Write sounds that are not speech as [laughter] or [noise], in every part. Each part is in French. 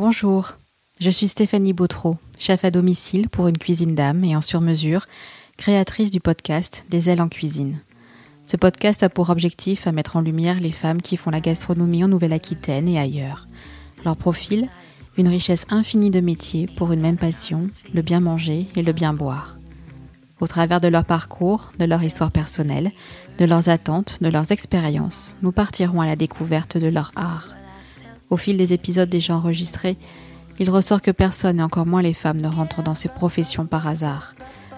Bonjour, je suis Stéphanie Bautreau, chef à domicile pour une cuisine d'âme et en sur-mesure, créatrice du podcast Des ailes en cuisine. Ce podcast a pour objectif à mettre en lumière les femmes qui font la gastronomie en Nouvelle-Aquitaine et ailleurs. Leur profil, une richesse infinie de métiers pour une même passion, le bien manger et le bien boire. Au travers de leur parcours, de leur histoire personnelle, de leurs attentes, de leurs expériences, nous partirons à la découverte de leur art. Au fil des épisodes déjà enregistrés, il ressort que personne et encore moins les femmes ne rentrent dans ces professions par hasard.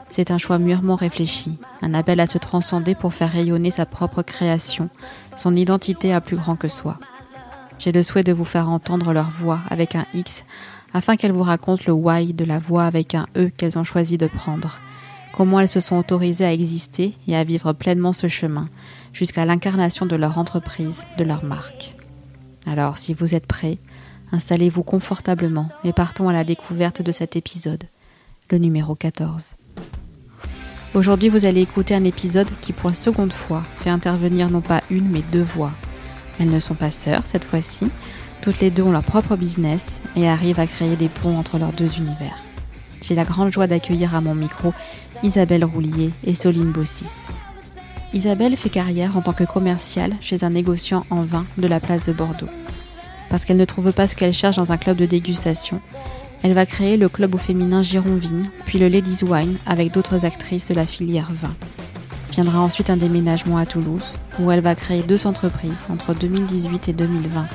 C'est un choix mûrement réfléchi, un appel à se transcender pour faire rayonner sa propre création, son identité à plus grand que soi. J'ai le souhait de vous faire entendre leur voix avec un X afin qu'elles vous racontent le why de la voix avec un E qu'elles ont choisi de prendre, comment elles se sont autorisées à exister et à vivre pleinement ce chemin, jusqu'à l'incarnation de leur entreprise, de leur marque. Alors, si vous êtes prêts, installez-vous confortablement et partons à la découverte de cet épisode, le numéro 14. Aujourd'hui, vous allez écouter un épisode qui, pour la seconde fois, fait intervenir non pas une, mais deux voix. Elles ne sont pas sœurs cette fois-ci, toutes les deux ont leur propre business et arrivent à créer des ponts entre leurs deux univers. J'ai la grande joie d'accueillir à mon micro Isabelle Roulier et Soline Bossis. Isabelle fait carrière en tant que commerciale chez un négociant en vin de la place de Bordeaux. Parce qu'elle ne trouve pas ce qu'elle cherche dans un club de dégustation, elle va créer le club au féminin Gironvine, puis le Ladies Wine avec d'autres actrices de la filière vin. Viendra ensuite un déménagement à Toulouse, où elle va créer deux entreprises entre 2018 et 2020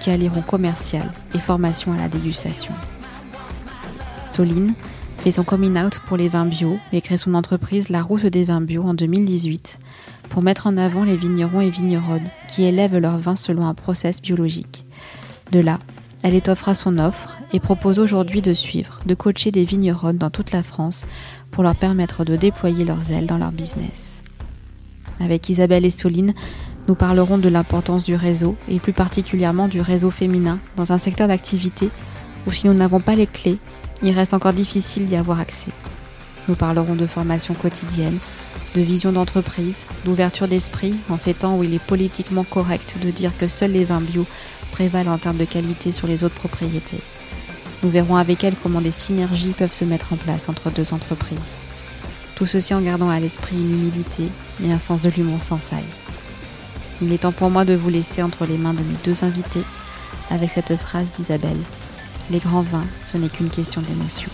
qui allieront commercial et formation à la dégustation. Soline fait son coming out pour les vins bio et crée son entreprise La Route des vins bio en 2018 pour mettre en avant les vignerons et vigneronnes qui élèvent leurs vins selon un process biologique. De là, elle étoffera son offre et propose aujourd'hui de suivre, de coacher des vigneronnes dans toute la France pour leur permettre de déployer leurs ailes dans leur business. Avec Isabelle et Soline, nous parlerons de l'importance du réseau et plus particulièrement du réseau féminin dans un secteur d'activité où si nous n'avons pas les clés, il reste encore difficile d'y avoir accès. Nous parlerons de formation quotidienne, de vision d'entreprise, d'ouverture d'esprit en ces temps où il est politiquement correct de dire que seuls les vins bio prévalent en termes de qualité sur les autres propriétés. Nous verrons avec elle comment des synergies peuvent se mettre en place entre deux entreprises. Tout ceci en gardant à l'esprit une humilité et un sens de l'humour sans faille. Il est temps pour moi de vous laisser entre les mains de mes deux invités avec cette phrase d'Isabelle. Les grands vins, ce n'est qu'une question d'émotion.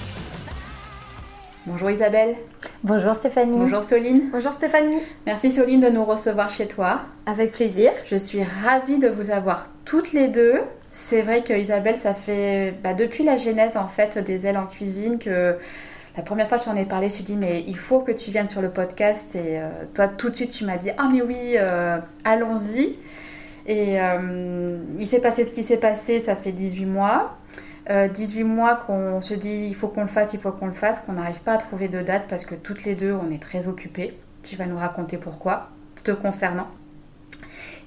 Bonjour Isabelle. Bonjour Stéphanie. Bonjour Soline. Bonjour Stéphanie. Merci Soline de nous recevoir chez toi. Avec plaisir. Je suis ravie de vous avoir toutes les deux. C'est vrai que Isabelle, ça fait bah, depuis la genèse en fait des ailes en cuisine que la première fois que j'en ai parlé, je me suis dit mais il faut que tu viennes sur le podcast et euh, toi tout de suite tu m'as dit ah mais oui euh, allons-y et euh, il s'est passé ce qui s'est passé, ça fait 18 mois. 18 mois qu'on se dit il faut qu'on le fasse, il faut qu'on le fasse, qu'on n'arrive pas à trouver de date parce que toutes les deux on est très occupées. Tu vas nous raconter pourquoi, te concernant.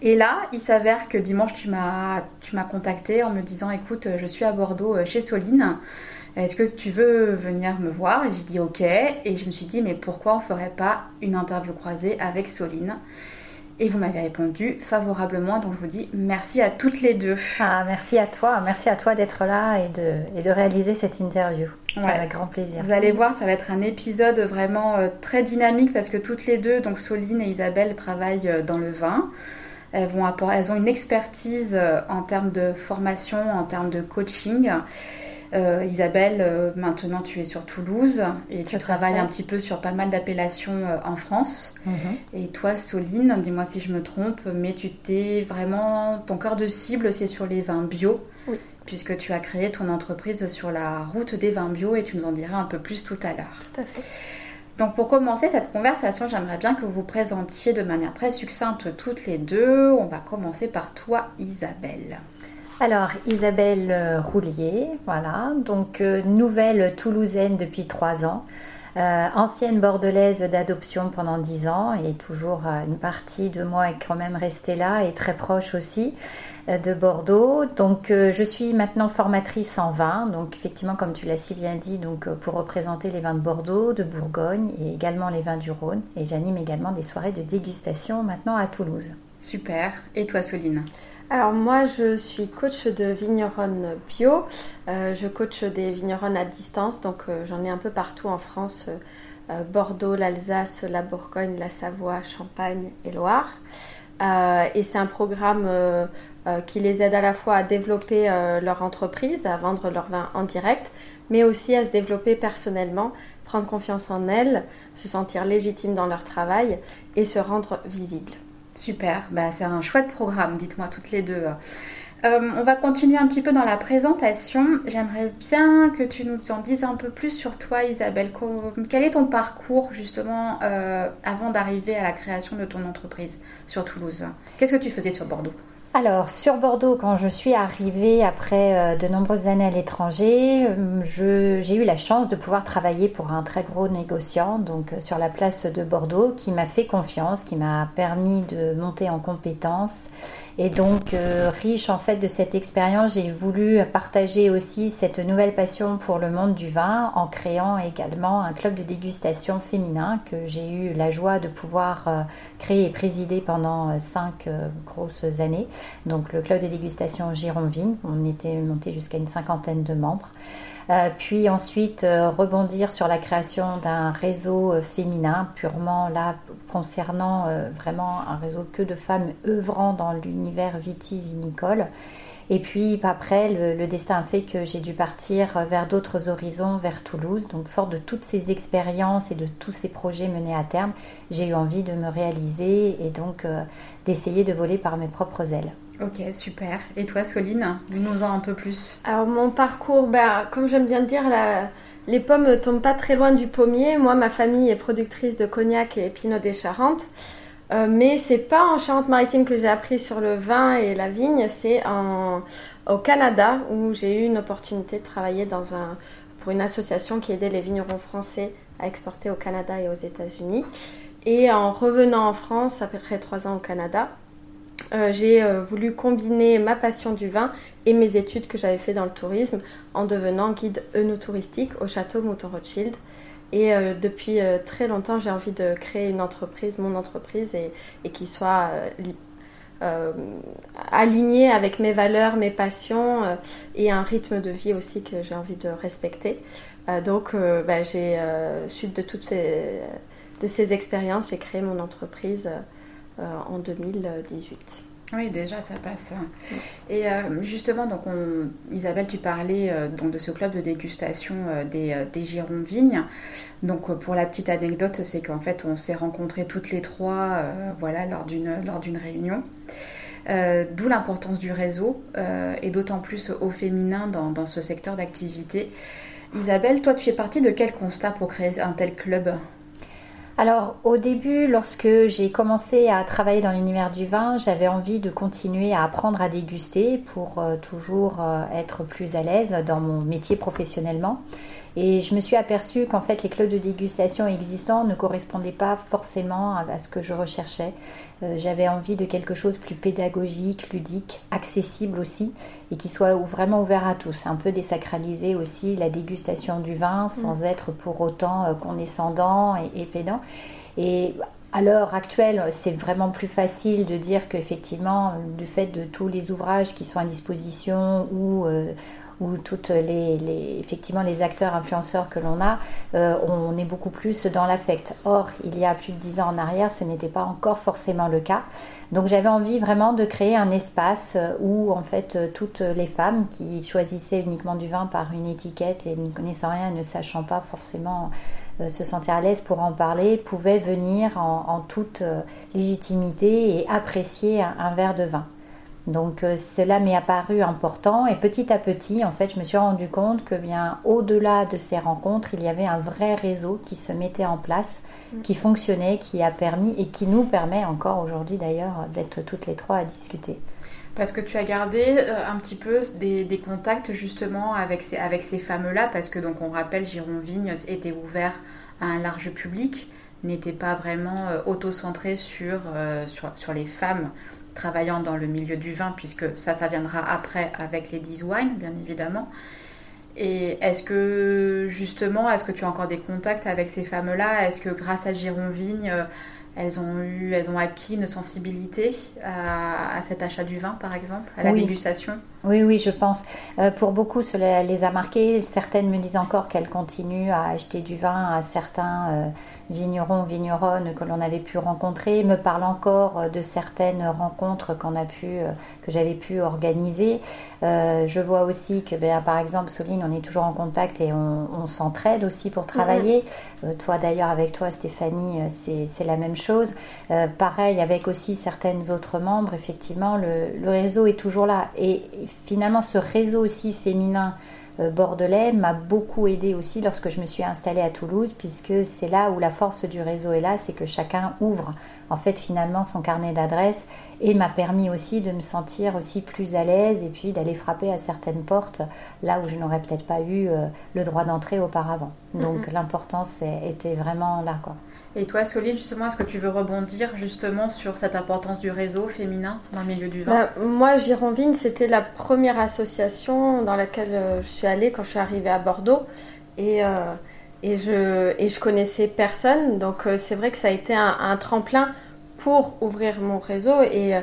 Et là, il s'avère que dimanche, tu m'as, tu m'as contacté en me disant écoute, je suis à Bordeaux chez Soline. Est-ce que tu veux venir me voir? Et j'ai dit ok. Et je me suis dit mais pourquoi on ferait pas une interview croisée avec Soline? Et vous m'avez répondu favorablement, donc je vous dis merci à toutes les deux. Ah, merci à toi, merci à toi d'être là et de, et de réaliser cette interview. Ça avec grand plaisir. Vous allez voir, ça va être un épisode vraiment euh, très dynamique parce que toutes les deux, donc Soline et Isabelle, travaillent euh, dans le vin. Elles, vont elles ont une expertise euh, en termes de formation, en termes de coaching. Euh, Isabelle, euh, maintenant tu es sur Toulouse et tu travailles un petit peu sur pas mal d'appellations euh, en France. Mhm. Et toi, Soline, dis-moi si je me trompe, mais tu t'es vraiment. Ton cœur de cible, c'est sur les vins bio. Puisque tu as créé ton entreprise sur la route des vins bio et tu nous en diras un peu plus tout à l'heure. Tout à fait. Donc pour commencer cette conversation, j'aimerais bien que vous vous présentiez de manière très succincte toutes les deux. On va commencer par toi, Isabelle. Alors, Isabelle euh, Roulier, voilà, donc euh, nouvelle toulousaine depuis trois ans, euh, ancienne bordelaise d'adoption pendant dix ans et toujours une partie de moi est quand même restée là et très proche aussi de Bordeaux. Donc, je suis maintenant formatrice en vin, donc effectivement, comme tu l'as si bien dit, donc pour représenter les vins de Bordeaux, de Bourgogne et également les vins du Rhône. Et j'anime également des soirées de dégustation maintenant à Toulouse. Super. Et toi, Soline? Alors moi, je suis coach de vigneronne bio. Euh, je coach des vigneronnes à distance, donc euh, j'en ai un peu partout en France. Euh, Bordeaux, l'Alsace, la Bourgogne, la Savoie, Champagne et Loire. et c'est un programme qui les aide à la fois à développer leur entreprise, à vendre leur vin en direct, mais aussi à se développer personnellement, prendre confiance en elles, se sentir légitime dans leur travail et se rendre visible. Super, bah, c'est un chouette programme, dites-moi toutes les deux. Euh, on va continuer un petit peu dans la présentation. J'aimerais bien que tu nous en dises un peu plus sur toi, Isabelle. Quel est ton parcours justement euh, avant d'arriver à la création de ton entreprise sur Toulouse? Qu'est-ce que tu faisais sur Bordeaux? Alors, sur Bordeaux, quand je suis arrivée après euh, de nombreuses années à l'étranger, j'ai eu la chance de pouvoir travailler pour un très gros négociant, donc sur la place de Bordeaux, qui m'a fait confiance, qui m'a permis de monter en compétences et donc, euh, riche en fait de cette expérience, j'ai voulu partager aussi cette nouvelle passion pour le monde du vin en créant également un club de dégustation féminin que j'ai eu la joie de pouvoir euh, créer et présider pendant euh, cinq grosses années. Donc, le club de dégustation Gironvine, on était monté jusqu'à une cinquantaine de membres. Euh, puis ensuite euh, rebondir sur la création d'un réseau euh, féminin purement là concernant vraiment un réseau que de femmes œuvrant dans l'univers vitivinicole. Et puis après, le, destin a fait que j'ai dû partir vers d'autres horizons, vers Toulouse. Donc, fort de toutes ces expériences et de tous ces projets menés à terme, j'ai eu envie de me réaliser et donc d'essayer de voler par mes propres ailes. Ok, super. Et toi, Soline, nous en un peu plus. Alors, mon parcours, ben, comme j'aime bien dire, les pommes ne tombent pas très loin du pommier. Moi, ma famille est productrice de cognac et pinot des Charentes. Euh, mais c'est pas en Charente-Maritime que j'ai appris sur le vin et la vigne, c'est au Canada où j'ai eu une opportunité de travailler pour une association qui aidait les vignerons français à exporter au Canada et aux États-Unis. Et en revenant en France, après trois ans au Canada, euh, j'ai euh, voulu combiner ma passion du vin et mes études que j'avais fait dans le tourisme en devenant guide œnotouristique au château Mouton Rothschild. Et euh, depuis très longtemps, j'ai envie de créer une entreprise, mon entreprise, et, qui soit alignée avec mes valeurs, mes passions et un rythme de vie aussi que j'ai envie de respecter. donc, bah, j'ai, suite de toutes ces, de ces expériences, j'ai créé mon entreprise en 2018. Oui, déjà, ça passe. Et euh, justement, donc Isabelle, tu parlais euh, donc de ce club de dégustation des, des Girons Vignes. Donc, pour la petite anecdote, c'est qu'en fait, on s'est rencontrés toutes les trois voilà, lors d'une réunion. D'où l'importance du réseau et d'autant plus au féminin dans, dans ce secteur d'activité. Isabelle, toi, tu fais partie de quel constat pour créer un tel club? Alors au début, lorsque j'ai commencé à travailler dans l'univers du vin, j'avais envie de continuer à apprendre à déguster pour euh, toujours euh, être plus à l'aise dans mon métier professionnellement. Et je me suis aperçue qu'en fait les clubs de dégustation existants ne correspondaient pas forcément à ce que je recherchais. Euh, j'avais envie de quelque chose de plus pédagogique, ludique, accessible aussi, et qui soit vraiment ouvert à tous. Un peu désacraliser aussi la dégustation du vin sans mm. être pour autant euh, condescendant et, et pédant. Et à l'heure actuelle, c'est vraiment plus facile de dire qu'effectivement, du fait de tous les ouvrages qui sont à disposition ou euh, ou toutes les, effectivement les acteurs influenceurs que l'on a, euh, on est beaucoup plus dans l'affect. Or, il y a plus de dix ans en arrière, ce n'était pas encore forcément le cas. Donc j'avais envie vraiment de créer un espace euh, où en fait euh, toutes les femmes qui choisissaient uniquement du vin par une étiquette et ne connaissant rien, ne sachant pas forcément se sentir à l'aise pour en parler, pouvaient venir en, toute légitimité et apprécier un verre de vin. Donc euh, cela m'est apparu important et petit à petit, en fait, je me suis rendu compte que bien au-delà de ces rencontres, il y avait un vrai réseau qui se mettait en place, mm. qui fonctionnait, qui a permis et qui nous permet encore aujourd'hui d'ailleurs d'être toutes les trois à discuter. Parce que tu as gardé euh, un petit peu des, contacts justement avec ces, avec ces fameux-là, parce que donc on rappelle, Giron Vigne était ouvert à un large public, n'était pas vraiment euh, auto-centré sur, sur, sur les femmes travaillant dans le milieu du vin, puisque ça, ça viendra après avec les 10 wines, bien évidemment. Et est-ce que justement, est-ce que tu as encore des contacts avec ces femmes-là? Est-ce que grâce à Giron Vigne, elles ont eu, elles ont acquis une sensibilité à, cet achat du vin, par exemple, à la dégustation? Oui, oui, je pense. Euh, pour beaucoup, cela les a marquées. Certaines me disent encore qu'elles continuent à acheter du vin à certains euh, vignerons, vigneronnes que l'on avait pu rencontrer. Me parlent encore euh, de certaines rencontres qu'on a pu, que j'avais pu organiser. je vois aussi que, ben, par exemple, Soline, on est toujours en contact et on, s'entraide aussi pour travailler. toi, d'ailleurs, avec toi, Stéphanie, c'est la même chose. Euh, pareil avec aussi certaines autres membres, effectivement, le, réseau est toujours là. Et finalement, ce réseau aussi féminin euh, bordelais m'a beaucoup aidé aussi lorsque je me suis installée à Toulouse, puisque c'est là où la force du réseau est là, c'est que chacun ouvre en fait finalement son carnet d'adresses et m'a permis aussi de me sentir aussi plus à l'aise et puis d'aller frapper à certaines portes là où je n'aurais peut-être pas eu euh, le droit d'entrer auparavant. Donc l'importance était vraiment là quoi. Et toi, Soline, justement, est-ce que tu veux rebondir justement sur cette importance du réseau féminin dans le milieu du vin? Bah, Moi, Gironvine, c'était la première association dans laquelle euh, je suis allée quand je suis arrivée à Bordeaux. Et, euh, je, et connaissais personne. Donc, euh, c'est vrai que ça a été un, tremplin pour ouvrir mon réseau. Et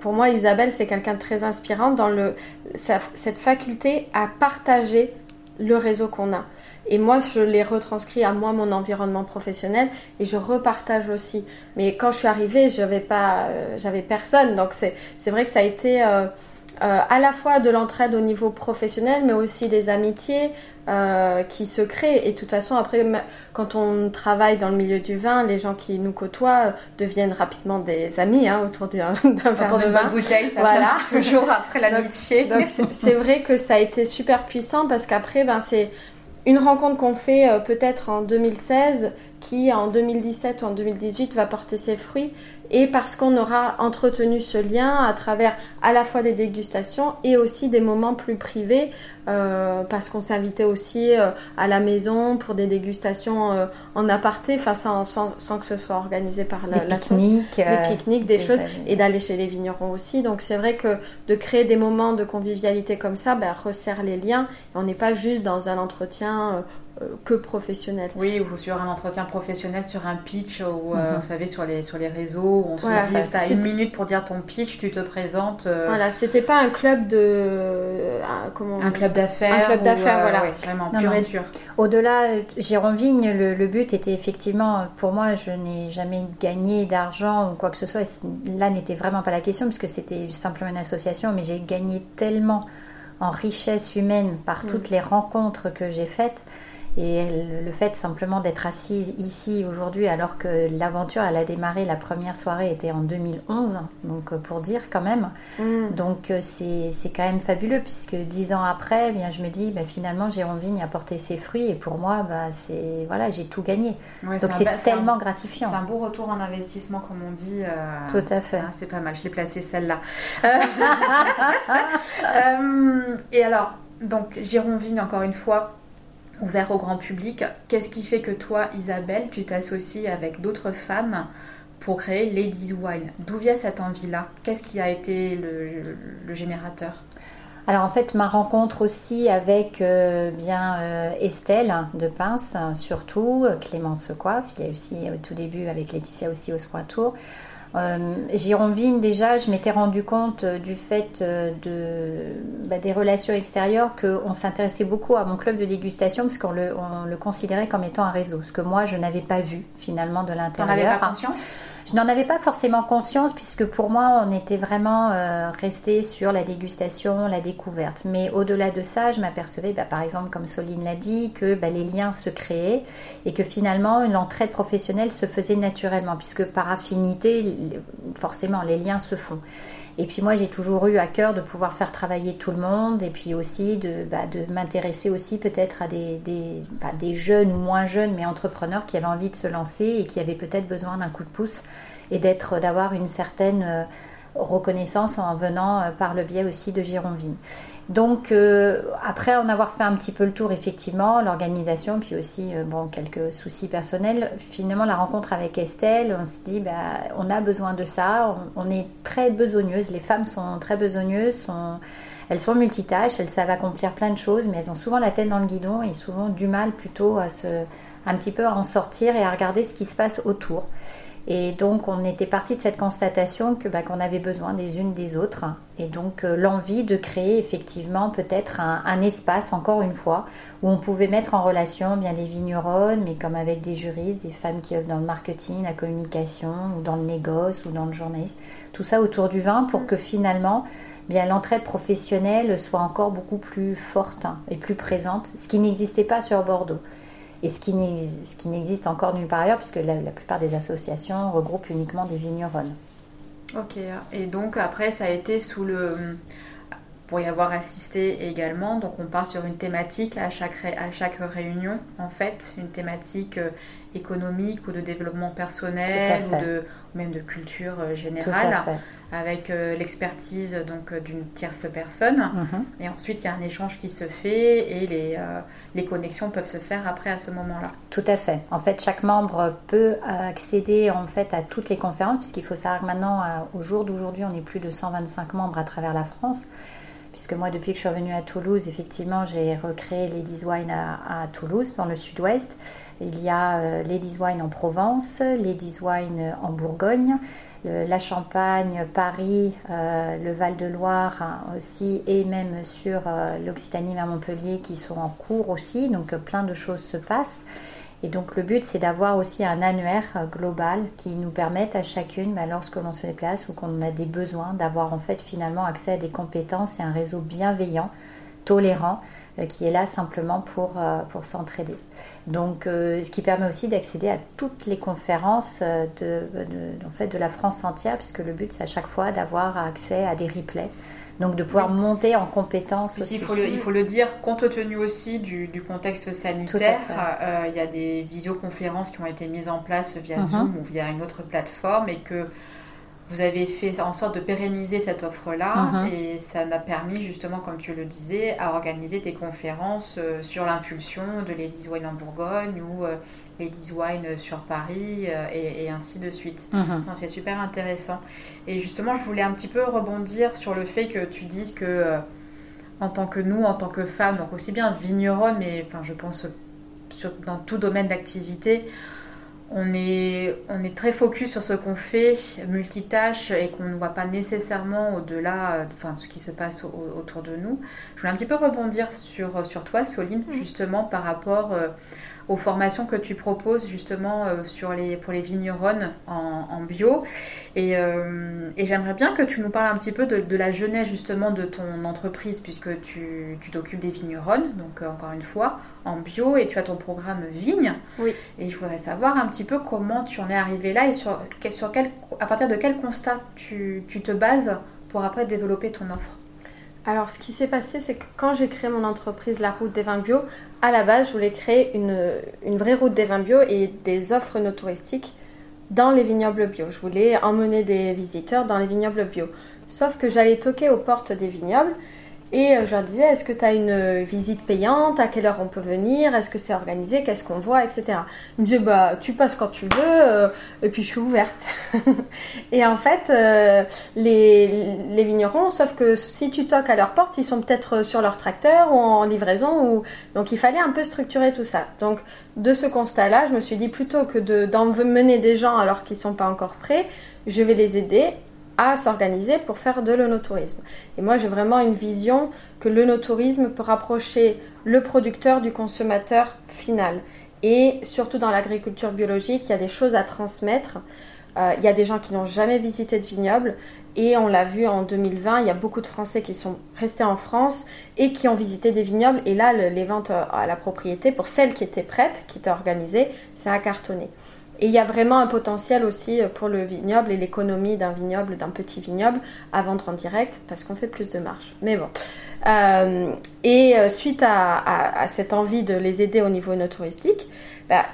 pour moi, Isabelle, c'est quelqu'un de très inspirant dans le, cette faculté à partager le réseau qu'on a. Et moi, je l'ai retranscrit à moi, mon environnement professionnel, et je repartage aussi. Mais quand je suis arrivée, j'avais pas, euh, j'avais personne. Donc c'est vrai que ça a été euh, euh, à la fois de l'entraide au niveau professionnel, mais aussi des amitiés qui se créent. Et de toute façon, après, quand on travaille dans le milieu du vin, les gens qui nous côtoient deviennent rapidement des amis hein, autour [laughs] d'un verre de vin. bouteille, ça, marche toujours après [laughs] l'amitié. c'est vrai que ça a été super puissant parce qu'après, ben c'est une rencontre qu'on fait euh, peut-être en 2016 qui en 2017 ou en 2018 va porter ses fruits et parce qu'on aura entretenu ce lien à travers à la fois des dégustations et aussi des moments plus privés euh, parce qu'on s'invitait aussi euh, à la maison pour des dégustations euh, en aparté sans, sans, que ce soit organisé par la, des pique-niques, des pique-niques, des, choses et d'aller chez les vignerons aussi. Donc c'est vrai que de créer des moments de convivialité comme ça ben, resserre les liens. On n'est pas juste dans un entretien euh, que professionnel. Oui, ou sur un entretien professionnel, sur un pitch, ou euh, mhm. vous savez, sur les, sur les réseaux, on se dit, t'as une minute pour dire ton pitch, tu te présentes. Euh, voilà, c'était pas un club de. comment un club d'affaires. Un club d'affaires, voilà. vraiment, pur et dur. Au-delà, Jérôme Vigne, le, le, but était effectivement, pour moi, je n'ai jamais gagné d'argent ou quoi que ce soit. Là n'était vraiment pas la question, puisque c'était simplement une association, mais j'ai gagné tellement en richesse humaine par mm. toutes les rencontres que j'ai faites et le fait simplement d'être assise ici aujourd'hui, alors que l'aventure, elle a démarré, la première soirée était en 2011, donc euh, pour dire quand même. Mm. Donc euh, c'est quand même fabuleux, puisque dix ans après, eh bien, je me dis, bah, finalement, Jérôme Vigne a porté ses fruits, et pour moi, bah, c'est voilà, j'ai tout gagné. donc c'est tellement gratifiant. C'est un beau retour en investissement, comme on dit. Euh, Tout à fait. Hein, c'est pas mal, je l'ai placé celle-là. [laughs] et alors, donc Jérôme Vigne, encore une fois, ouvert au grand public. Qu'est-ce qui fait que toi, Isabelle, tu t'associes avec d'autres femmes pour créer Ladies Wine? D'où vient cette envie-là? Qu'est-ce qui a été le, générateur? Alors en fait, ma rencontre aussi avec euh, bien euh, Estelle de Pince, surtout Clémence Coiffe, il y a aussi au tout début avec Laetitia aussi au Tour. Euh, déjà, je m'étais rendu compte euh, du fait euh, de, bah, des relations extérieures qu'on s'intéressait beaucoup à mon club de dégustation parce qu'on le, le, considérait comme étant un réseau, ce que moi je n'avais pas vu finalement de l'intérieur. T'en avais pas conscience? Je n'en avais pas forcément conscience puisque pour moi, on était vraiment euh, resté sur la dégustation, la découverte. Mais au-delà de ça, je m'apercevais, bah, par exemple, comme Soline l'a dit, que bah, les liens se créaient et que finalement, l'entraide professionnelle se faisait naturellement puisque par affinité, forcément, les liens se font. Et puis moi, j'ai toujours eu à cœur de pouvoir faire travailler tout le monde et puis aussi de, bah, m'intéresser aussi peut-être à des, des, bah, des, jeunes ou moins jeunes, mais entrepreneurs qui avaient envie de se lancer et qui avaient peut-être besoin d'un coup de pouce et d'être, d'avoir une certaine euh, reconnaissance en venant euh, par le biais aussi de Gironville. Donc euh, après en avoir fait un petit peu le tour effectivement, l'organisation, puis aussi euh, bon quelques soucis personnels, finalement la rencontre avec Estelle, on s'est dit bah, on a besoin de ça, on, est très besogneuses, les femmes sont très besogneuses, elles sont multitâches, elles savent accomplir plein de choses, mais elles ont souvent la tête dans le guidon et souvent du mal plutôt à se, un petit peu à en sortir et à regarder ce qui se passe autour. Et donc, on était parti de cette constatation que bah, qu'on avait besoin des unes des autres, et donc euh, l'envie de créer effectivement peut-être un, espace, encore une fois, où on pouvait mettre en relation bien des vigneronnes, mais comme avec des juristes, des femmes qui œuvrent dans le marketing, la communication, ou dans le négoce, ou dans le journalisme, tout ça autour du vin, pour que finalement, bien l'entraide professionnelle soit encore beaucoup plus forte et plus présente, ce qui n'existait pas sur Bordeaux et ce qui n'existe encore nulle part ailleurs, puisque la, plupart des associations regroupent uniquement des vigneronnes. Ok, et donc après ça a été sous le... Pour y avoir assisté également, donc on part sur une thématique à chaque, à chaque réunion, en fait, une thématique euh, économique ou de développement personnel ou, de, même de culture euh, générale avec euh, l'expertise donc euh, d'une tierce personne mhm. et ensuite il y a un échange qui se fait et les, les connexions peuvent se faire après à ce moment-là. Tout à fait. En fait, chaque membre peut accéder en fait à toutes les conférences puisqu'il faut savoir que maintenant au jour d'aujourd'hui, on est plus de 125 membres à travers la France puisque moi, depuis que je suis revenue à Toulouse, effectivement, j'ai recréé Ladies Wine à, à Toulouse, dans le sud-ouest. Il y a euh, Ladies Wine en Provence, Ladies Wine en Bourgogne, la Champagne, Paris, euh, le Val-de-Loire hein, aussi, et même sur euh, l'Occitanie à Montpellier qui sont en cours aussi. Donc plein de choses se passent. Et donc le but, c'est d'avoir aussi un annuaire global qui nous permette à chacune, bah, lorsque l'on se déplace ou qu'on a des besoins, d'avoir en fait finalement accès à des compétences et un réseau bienveillant, tolérant, qui est là simplement pour, pour s'entraider. Donc, euh, ce qui permet aussi d'accéder à toutes les conférences euh, de, en fait, de la France entière, puisque le but, c'est à chaque fois d'avoir accès à des replays. Donc, de pouvoir monter en compétences aussi. Il faut, le, il faut, le, dire, compte tenu aussi du, contexte sanitaire, euh, il y a des visioconférences qui ont été mises en place via mhm. Zoom ou via une autre plateforme et que vous avez fait en sorte de pérenniser cette offre-là mhm. et ça m'a permis justement, comme tu le disais, à organiser des conférences euh, sur l'impulsion de Ladies Wine en Bourgogne ou euh, Ladies Wine sur Paris euh, et, ainsi de suite. Mhm. C'est super intéressant. Et justement, je voulais un petit peu rebondir sur le fait que tu dises que en tant que nous, en tant que femmes, donc aussi bien vigneronnes, mais enfin, je pense dans tout domaine d'activité, on est, on est très focus sur ce qu'on fait, multitâche, et qu'on ne voit pas nécessairement au-delà enfin, ce qui se passe autour de nous. Je voulais un petit peu rebondir sur, sur toi, Soline, mm. justement par rapport euh, aux formations que tu proposes justement euh, sur les, pour les vigneronnes en, bio. Euh, et, j'aimerais bien que tu nous parles un petit peu de, la jeunesse justement de ton entreprise, puisque tu t'occupes des vigneronnes, donc euh, encore une fois, en bio, et tu as ton programme Vigne. Oui. Et je voudrais savoir un petit peu comment tu en es arrivé là et sur, sur quel, à partir de quel constat tu, tu te bases pour après développer ton offre. Alors, ce qui s'est passé, c'est que quand j'ai créé mon entreprise La Route des Vins Bio, à la base, je voulais créer une, une vraie route des vins bio et des offres no touristiques dans les vignobles bio. Je voulais emmener des visiteurs dans les vignobles bio. Sauf que j'allais toquer aux portes des vignobles et euh, je leur disais, est-ce que tu as une euh, visite payante? À quelle heure on peut venir? Est-ce que c'est organisé? Qu'est-ce qu'on voit? Etc. Ils me disaient, bah, tu passes quand tu veux, euh, et puis je suis ouverte. [laughs] et en fait, les, vignerons, sauf que si tu toques à leur porte, ils sont peut-être sur leur tracteur ou en livraison. Ou... Donc il fallait un peu structurer tout ça. Donc de ce constat-là, je me suis dit, plutôt que d'emmener des gens alors qu'ils ne sont pas encore prêts, je vais les aider à s'organiser pour faire de l'onotourisme. Et moi, j'ai vraiment une vision que l'onotourisme peut rapprocher le producteur du consommateur final. Et surtout dans l'agriculture biologique, il y a des choses à transmettre. Euh, il y a des gens qui n'ont jamais visité de vignoble. Et on l'a vu en 2020, il y a beaucoup de Français qui sont restés en France et qui ont visité des vignobles. Et là, les ventes à la propriété, pour celles qui étaient prêtes, qui étaient organisées, ça a cartonné. Et il y a vraiment un potentiel aussi pour le vignoble et l'économie d'un vignoble, d'un petit vignoble, à vendre en direct parce qu'on fait plus de marge. Mais bon. Euh, et euh, suite à, cette envie de les aider au niveau no touristique, bah,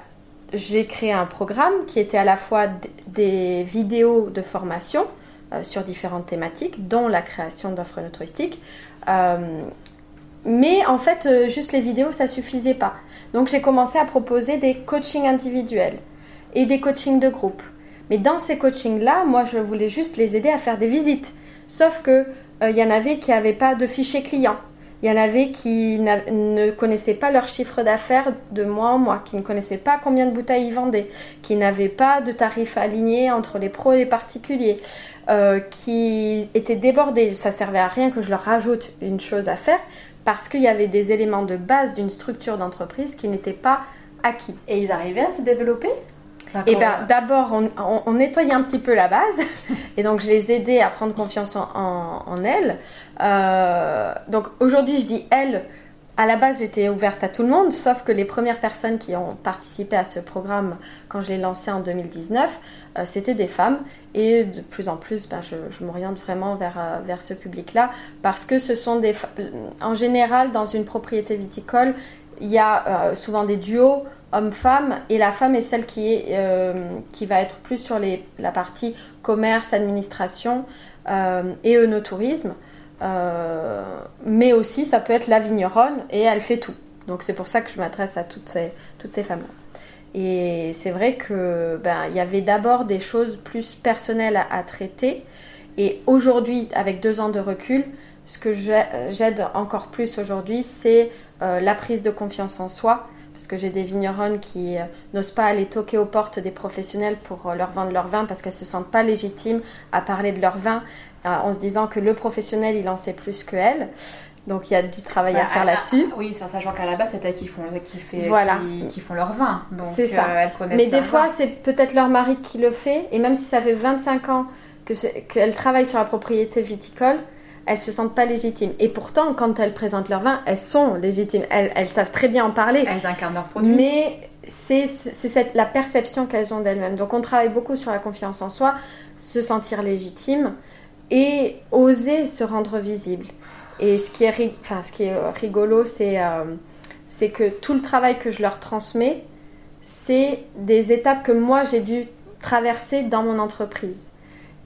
j'ai créé un programme qui était à la fois des vidéos de formation euh, sur différentes thématiques, dont la création d'offres no touristiques. mais en fait, juste les vidéos, ça suffisait pas. Donc j'ai commencé à proposer des coachings individuels et des coachings de groupe. Mais dans ces coachings-là, moi, je voulais juste les aider à faire des visites. Sauf que il euh, y en avait qui n'avaient pas de fichier client. Il y en avait qui ne connaissaient pas leur chiffre d'affaires de mois en mois, qui ne connaissaient pas combien de bouteilles ils vendaient, qui n'avaient pas de tarifs alignés entre les pros et les particuliers, euh, qui étaient débordés. Ça servait à rien que je leur rajoute une chose à faire parce qu'il y avait des éléments de base d'une structure d'entreprise qui n'étaient pas acquis. Et ils arrivaient à se développer? Et eh ben, d'abord, on, nettoyait un petit peu la base. [laughs] et donc, je les aidais à prendre confiance en, elles. Euh, donc, aujourd'hui, je dis elles. À la base, j'étais ouverte à tout le monde, sauf que les premières personnes qui ont participé à ce programme quand je l'ai lancé en 2019, euh, c'était des femmes. Et de plus en plus, ben, je, m'oriente vraiment vers, euh, vers ce public-là, parce que ce sont des... En général, dans une propriété viticole, il y a souvent des duos homme-femme et la femme est celle qui, est, euh, qui va être plus sur les, la partie commerce, administration euh, et œnotourisme. Euh, mais aussi ça peut être la vigneronne et elle fait tout. Donc c'est pour ça que je m'adresse à toutes ces, toutes ces femmes-là. Et c'est vrai que ben, y avait d'abord des choses plus personnelles à, traiter. Et aujourd'hui, avec deux ans de recul, ce que j'aide encore plus aujourd'hui, c'est la prise de confiance en soi, parce que j'ai des vigneronnes qui euh, n'osent pas aller toquer aux portes des professionnels pour euh, leur vendre leur vin parce qu'elles se sentent pas légitimes à parler de leur vin euh, en se disant que le professionnel il en sait plus que elles. Donc il y a du travail à bah, faire là-dessus. Oui, ça, sachant qu'à la base c'est elles qui font, qui, fait, voilà. qui, font leur vin. C'est ça. Mais des fois c'est peut-être leur mari qui le fait et même si ça fait 25 ans qu'elles travaillent sur la propriété viticole, elles se sentent pas légitimes. Et pourtant, quand elles présentent leur vin, elles sont légitimes. Elles, savent très bien en parler. Elles incarnent leur produit. Mais c'est la perception qu'elles ont d'elles-mêmes. Donc on travaille beaucoup sur la confiance en soi, se sentir légitime et oser se rendre visible. Et ce qui est, enfin, ce qui est rigolo, euh, c'est que tout le travail que je leur transmets, c'est des étapes que moi j'ai dû traverser dans mon entreprise.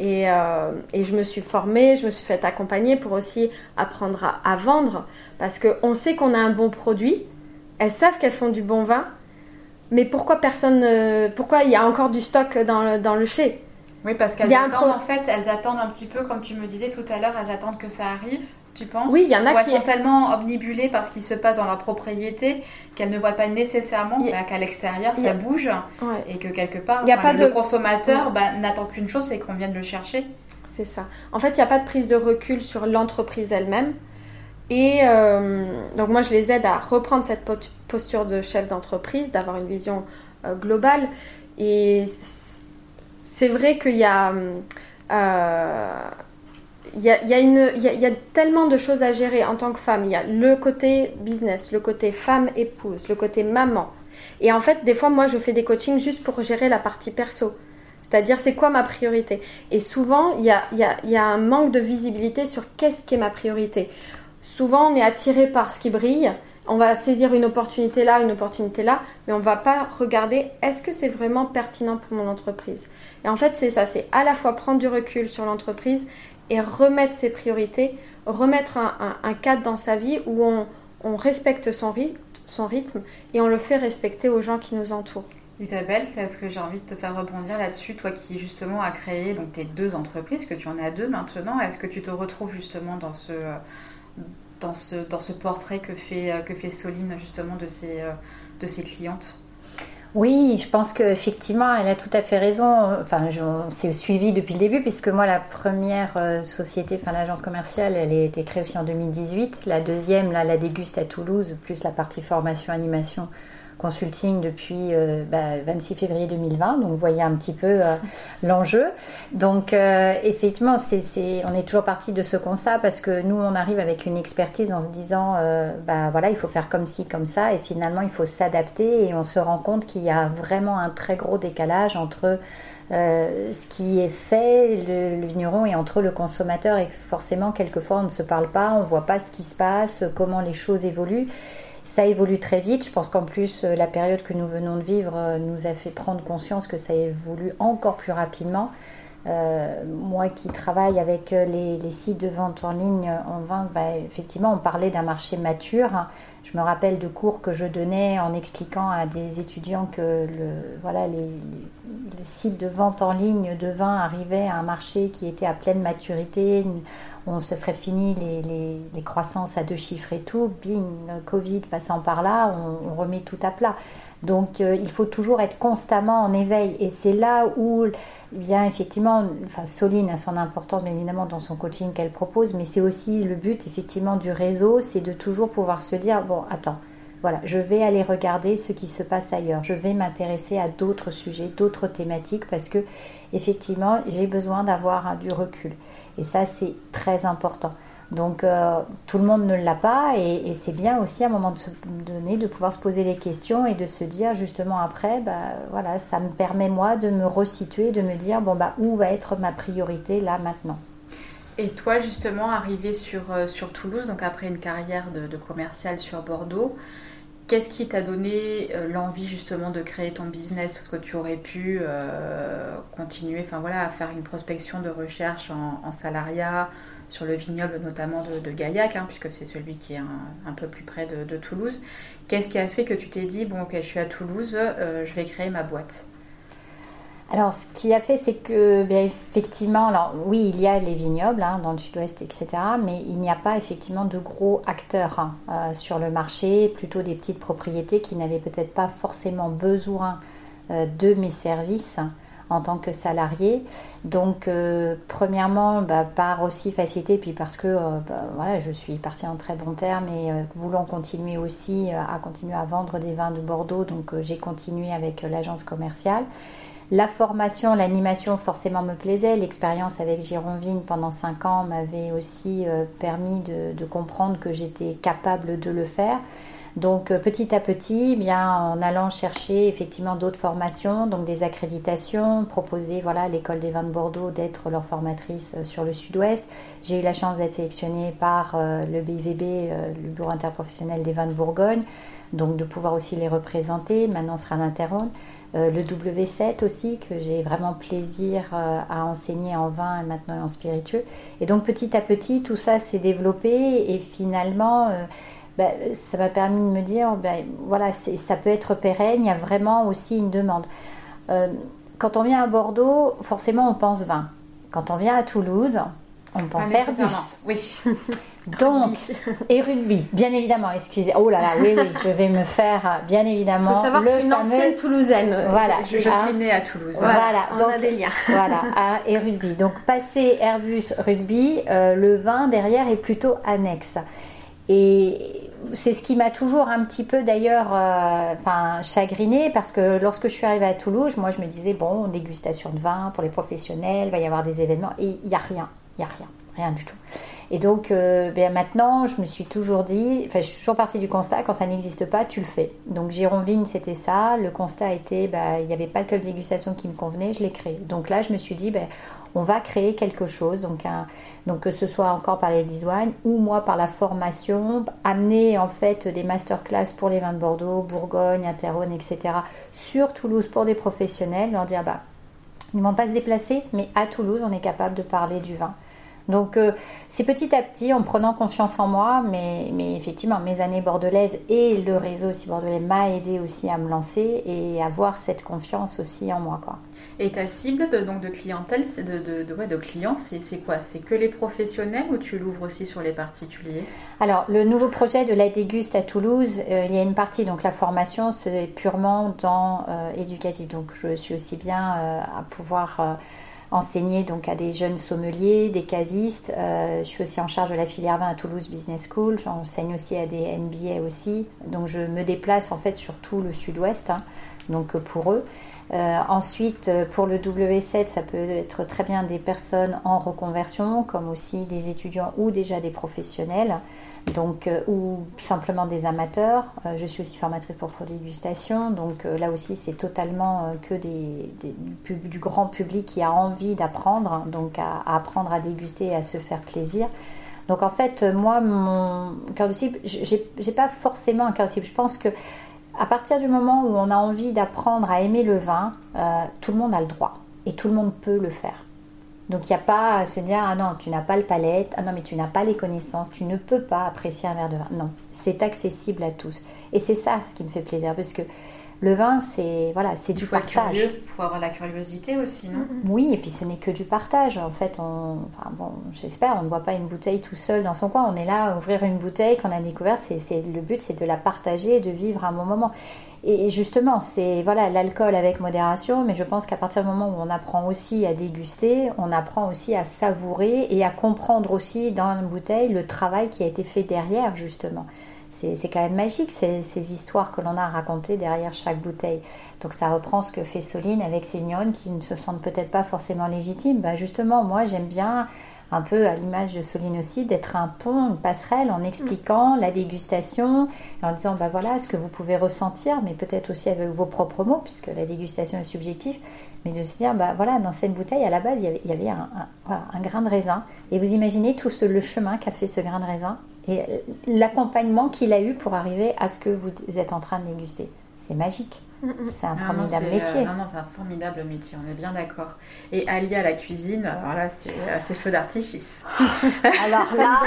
Euh, et, je me suis formée, je me suis fait accompagner pour aussi apprendre à, vendre. Parce qu'on sait qu'on a un bon produit, elles savent qu'elles font du bon vin, mais pourquoi personne, pourquoi il y a encore du stock dans le, dans le chai? Oui, parce qu'elles attendent en fait, elles attendent un petit peu, comme tu me disais tout à l'heure, elles attendent que ça arrive tu penses? Oui, il y en a qui sont tellement omnibulées par ce qui se passe dans leur propriété qu'elles ne voient pas nécessairement bah, qu'à l'extérieur ça bouge et que quelque part, le consommateur bah, n'attend qu'une chose, c'est qu'on vienne le chercher. C'est ça. En fait, il n'y a pas de prise de recul sur l'entreprise elle-même. Et euh, donc moi, je les aide à reprendre cette posture de chef d'entreprise, d'avoir une vision euh, globale. Et c'est vrai qu'il y a... Euh, il y a, tellement de choses à gérer en tant que femme. Il y a le côté business, le côté femme épouse, le côté maman. Et en fait, des fois, moi, je fais des coachings juste pour gérer la partie perso. C'est-à-dire, c'est quoi ma priorité? Et souvent, il y a, un manque de visibilité sur qu'est-ce qui est ma priorité. Souvent, on est attiré par ce qui brille. On va saisir une opportunité là, une opportunité là, mais on ne va pas regarder est-ce que c'est vraiment pertinent pour mon entreprise? Et en fait, c'est ça, c'est à la fois prendre du recul sur l'entreprise et remettre ses priorités, remettre un, cadre dans sa vie où on, respecte son rythme, et on le fait respecter aux gens qui nous entourent. Isabelle, c'est ce que j'ai envie de te faire rebondir là-dessus, toi qui justement as créé donc tes deux entreprises, que tu en as deux maintenant, est-ce que tu te retrouves justement dans ce, dans ce, dans ce portrait que fait, que fait Soline justement de ses, de ses clientes oui, je pense qu'effectivement, elle a tout à fait raison. Enfin, on s'est suivi depuis le début, puisque moi, la première euh, société, enfin l'agence commerciale, elle a été créée aussi en 2018. La deuxième, là, la Déguste à Toulouse, plus la partie formation, animation, consulting depuis 26 euh, bah, février 2020. Donc vous voyez un petit peu euh, l'enjeu. Donc euh, effectivement, c'est, on est toujours parti de ce constat parce que nous, on arrive avec une expertise en se disant, bah voilà, il faut faire comme ci, comme ça, et finalement, il faut s'adapter et on se rend compte qu'il y a vraiment un très gros décalage entre ce qui est fait, le, le, vigneron, et entre le consommateur. Et forcément, quelquefois, on ne se parle pas, on ne voit pas ce qui se passe, comment les choses évoluent. Ça évolue très vite. Je pense qu'en plus, euh, la période que nous venons de vivre euh, nous a fait prendre conscience que ça évolue encore plus rapidement. Moi qui travaille avec les, sites de vente en ligne en vente, bah, effectivement, on parlait d'un marché mature. Je me rappelle de cours que je donnais en expliquant à des étudiants que le, voilà, les, sites de vente en ligne de vin arrivaient à un marché qui était à pleine maturité. On, se serait fini les, croissances à deux chiffres et tout. Bing, Covid passant par là, on, remet tout à plat. Donc euh, il faut toujours être constamment en éveil. Et c'est là où bien effectivement, Soline a son importance bien évidemment dans son coaching qu'elle propose, mais c'est aussi le but effectivement du réseau, c'est de toujours pouvoir se dire bon, attends, voilà, je vais aller regarder ce qui se passe ailleurs, je vais m'intéresser à d'autres sujets, d'autres thématiques parce que effectivement, j'ai besoin d'avoir du recul. Et ça, c'est très important. Donc euh, tout le monde ne l'a pas et, c'est bien aussi à un moment donné de pouvoir se poser les questions et de se dire justement après, bah, voilà, ça me permet moi de me resituer, de me dire bon bah où va être ma priorité là maintenant. Et toi justement arrivé sur, euh, sur Toulouse, donc après une carrière de, commercial sur Bordeaux, Qu'est-ce qui t'a donné euh, l'envie justement de créer ton business? Parce que tu aurais pu continuer voilà, à faire une prospection de recherche en salariat, sur le vignoble notamment de, Gaillac, hein, puisque c'est celui qui est un, peu plus près de, Toulouse. Qu'est-ce qui a fait que tu t'es dit, bon ok, je suis à Toulouse, euh, je vais créer ma boîte? Alors, ce qui a fait, c'est que, bien, effectivement, oui, il y a les vignobles hein, dans le sud-ouest, etc., mais il n'y a pas effectivement de gros acteurs hein, euh, sur le marché, plutôt des petites propriétés qui n'avaient peut-être pas forcément besoin euh, de mes services en tant que salarié. Donc, euh, premièrement, bah, par aussi facilité, puis parce que euh, bah, voilà, je suis partie en très bon terme et euh, voulant continuer aussi à continuer à vendre des vins de Bordeaux, donc j'ai continué avec l'agence commerciale. La formation, l'animation forcément me plaisait. L'expérience avec Gironvine pendant 5 ans m'avait aussi permis de comprendre que j'étais capable de le faire. Donc euh, petit à petit, eh bien en allant chercher effectivement d'autres formations, donc des accréditations, proposer voilà à l'école des vins de Bordeaux d'être leur formatrice euh, sur le Sud-Ouest. J'ai eu la chance d'être sélectionnée par euh, le BIVB, le Bureau interprofessionnel des vins de Bourgogne, donc de pouvoir aussi les représenter. Maintenant, on sera à le W7 aussi, que j'ai vraiment plaisir à enseigner en vin et maintenant en spiritueux. Et donc petit à petit, tout ça s'est développé et finalement, ben, ça m'a permis de me dire, ben, voilà, ça peut être pérenne, il y a vraiment aussi une demande. Euh, quand on vient à Bordeaux, forcément on pense vin. Quand on vient à Toulouse, on pense ah, Airbus. Oui. [laughs] Donc, et rugby, bien évidemment, excusez. Oh là là, oui, oui, je vais me faire, bien évidemment. Il faut savoir que je suis une ancienne toulousaine. Voilà. Je, suis née à Toulouse. Voilà, on a des liens. [laughs] Voilà, et rugby. Donc, passer Airbus rugby, euh, le vin derrière est plutôt annexe. Et c'est ce qui m'a toujours un petit peu d'ailleurs euh, parce que lorsque je suis arrivée à Toulouse, moi je me disais bon, dégustation de vin pour les professionnels, va y avoir des événements et il n'y a rien, il n'y a rien, rien du tout. Et donc euh, ben maintenant, je me suis toujours dit, enfin je suis toujours partie du constat, quand ça n'existe pas, tu le fais. Donc Gironvine, c'était ça. Le constat était, ben, il n'y avait pas le club de dégustation qui me convenait, je l'ai créé. Donc là, je me suis dit, ben, on va créer quelque chose, donc, que ce soit encore par les design ou moi par la formation, amener en fait des masterclass pour les vins de Bordeaux, Bourgogne, Interrone, etc. sur Toulouse pour des professionnels, leur dire, bah, ils ne vont pas se déplacer, mais à Toulouse, on est capable de parler du vin. Donc euh, c'est petit à petit en prenant confiance en moi, mais, mais, effectivement mes années bordelaises et le réseau aussi bordelais m'a aidé aussi à me lancer et à avoir cette confiance aussi en moi. Quoi. Et ta cible de, donc de clientèle, de, de, de, ouais, de clients, c'est quoi? C'est que les professionnels ou tu l'ouvres aussi sur les particuliers? Alors le nouveau projet de la déguste à Toulouse, euh, il y a une partie, donc la formation, c'est purement dans euh, éducatif. Donc je suis aussi bien à pouvoir enseigner donc à des jeunes sommeliers, des cavistes. Euh, je suis aussi en charge de la filière vin à Toulouse Business School. J'enseigne aussi à des MBA aussi. Donc je me déplace en fait sur tout le sud-ouest, hein, donc pour eux. Euh, ensuite, pour le W7, ça peut être très bien des personnes en reconversion, comme aussi des étudiants ou déjà des professionnels donc, euh, ou simplement des amateurs. Euh, je suis aussi formatrice pour dégustation, donc euh, là aussi c'est totalement que des, du grand public qui a envie d'apprendre, donc à, apprendre à déguster et à se faire plaisir. Donc en fait, moi, mon cœur de cible, j'ai pas forcément un cœur de cible. Je pense que à partir du moment où on a envie d'apprendre à aimer le vin, tout le monde a le droit et tout le monde peut le faire. Donc il n'y a pas à se dire ah non tu n'as pas le palais, ah non mais tu n'as pas les connaissances, tu ne peux pas apprécier un verre de vin. Non, c'est accessible à tous. Et c'est ça ce qui me fait plaisir parce que le vin, c'est voilà, c'est du partage. Il faut avoir la curiosité aussi, non? Oui, et puis ce n'est que du partage. En fait, on, enfin, bon, j'espère, on ne voit pas une bouteille tout seul dans son coin. On est là, à ouvrir une bouteille qu'on a découverte. C'est, le but, c'est de la partager et de vivre un bon moment. Et justement, c'est voilà l'alcool avec modération, mais je pense qu'à partir du moment où on apprend aussi à déguster, on apprend aussi à savourer et à comprendre aussi dans une bouteille le travail qui a été fait derrière, justement c'est quand même magique ces, histoires que l'on a racontées derrière chaque bouteille. Donc ça reprend ce que fait Soline avec ses vignerons qui ne se sentent peut-être pas forcément légitimes. Bah justement, moi j'aime bien un peu à l'image de Soline aussi, d'être un pont, une passerelle en expliquant la dégustation, en disant bah voilà ce que vous pouvez ressentir, mais peut-être aussi avec vos propres mots, puisque la dégustation est subjective, mais de se dire bah voilà dans cette bouteille à la base il y avait, un, un, grain de raisin, et vous imaginez tout ce, le chemin qu'a fait ce grain de raisin et l'accompagnement qu'il a eu pour arriver à ce que vous êtes en train de déguster. C'est magique. Mm, mm. C'est un formidable métier. Euh, non, non, c'est un formidable métier, on est bien d'accord. Et allié à la cuisine, alors là, c'est feu d'artifice. [laughs] alors [laughs] là,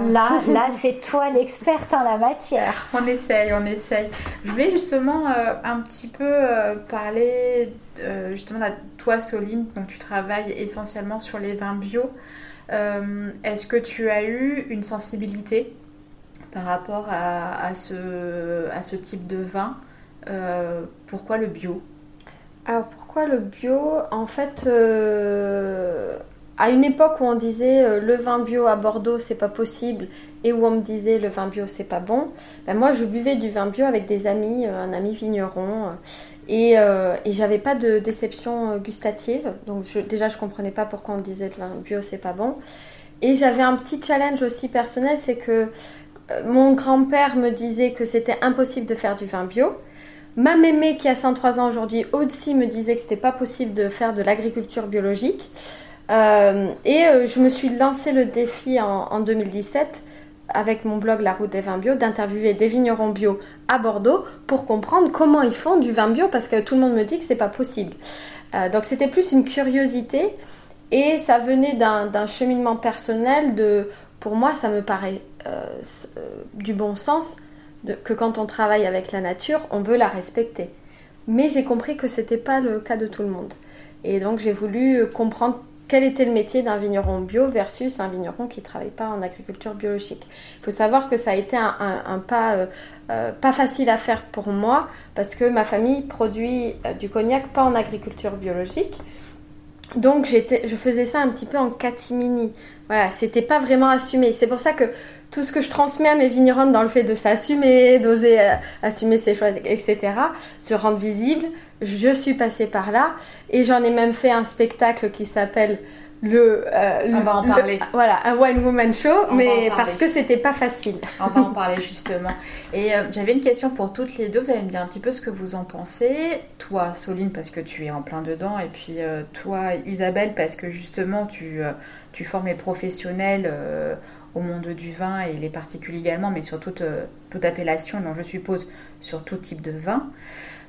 là, là, c'est toi l'experte en la matière. On essaye, on essaye. Je voulais justement euh, un petit peu euh, parler justement de toi, Soline, donc tu travailles essentiellement sur les vins bio. Euh, est-ce que tu as eu une sensibilité par rapport à, ce, à ce, type de vin? Euh, Pourquoi le bio? Alors pourquoi le bio? En fait, euh, à une époque où on disait le vin bio à Bordeaux c'est pas possible et où on me disait le vin bio c'est pas bon, ben moi je buvais du vin bio avec des amis, un ami vigneron. Et, euh, et j'avais pas de déception euh, gustative. Donc déjà, je comprenais pas pourquoi on disait le bio c'est pas bon. Et j'avais un petit challenge aussi personnel, c'est que euh, mon grand-père me disait que c'était impossible de faire du vin bio. Ma mémé qui a 103 ans aujourd'hui aussi me disait que c'était pas possible de faire de l'agriculture biologique. Euh, et je me suis lancé le défi en, en 2017 avec mon blog La route des vins bio, d'interviewer des vignerons bio à Bordeaux pour comprendre comment ils font du vin bio parce que tout le monde me dit que c'est pas possible. Euh, donc c'était plus une curiosité et ça venait d'un cheminement personnel de, pour moi, ça me paraît euh, euh, du bon sens que quand on travaille avec la nature, on veut la respecter. Mais j'ai compris que c'était pas le cas de tout le monde. Et donc j'ai voulu comprendre quel était le métier d'un vigneron bio versus un vigneron qui ne travaille pas en agriculture biologique. Il faut savoir que ça a été un, pas, euh, euh, pas facile à faire pour moi parce que ma famille produit euh, du cognac pas en agriculture biologique. Donc je faisais ça un petit peu en catimini. Voilà, c'était pas vraiment assumé. C'est pour ça que tout ce que je transmets à mes vignerons dans le fait de s'assumer, d'oser assumer ses choix, etc., se rendre visible, je suis passée par là et j'en ai même fait un spectacle qui s'appelle le, euh, on va en parler. voilà, un one woman show, mais parce que c'était pas facile. [laughs] On va en parler justement. Et euh, j'avais une question pour toutes les deux. Vous allez me dire un petit peu ce que vous en pensez. Toi, Soline, parce que tu es en plein dedans, et puis euh, toi, Isabelle, parce que justement tu tu formes les professionnels au monde du vin et les particuliers également, mais sur toute, toute appellation, donc je suppose sur tout type de vin.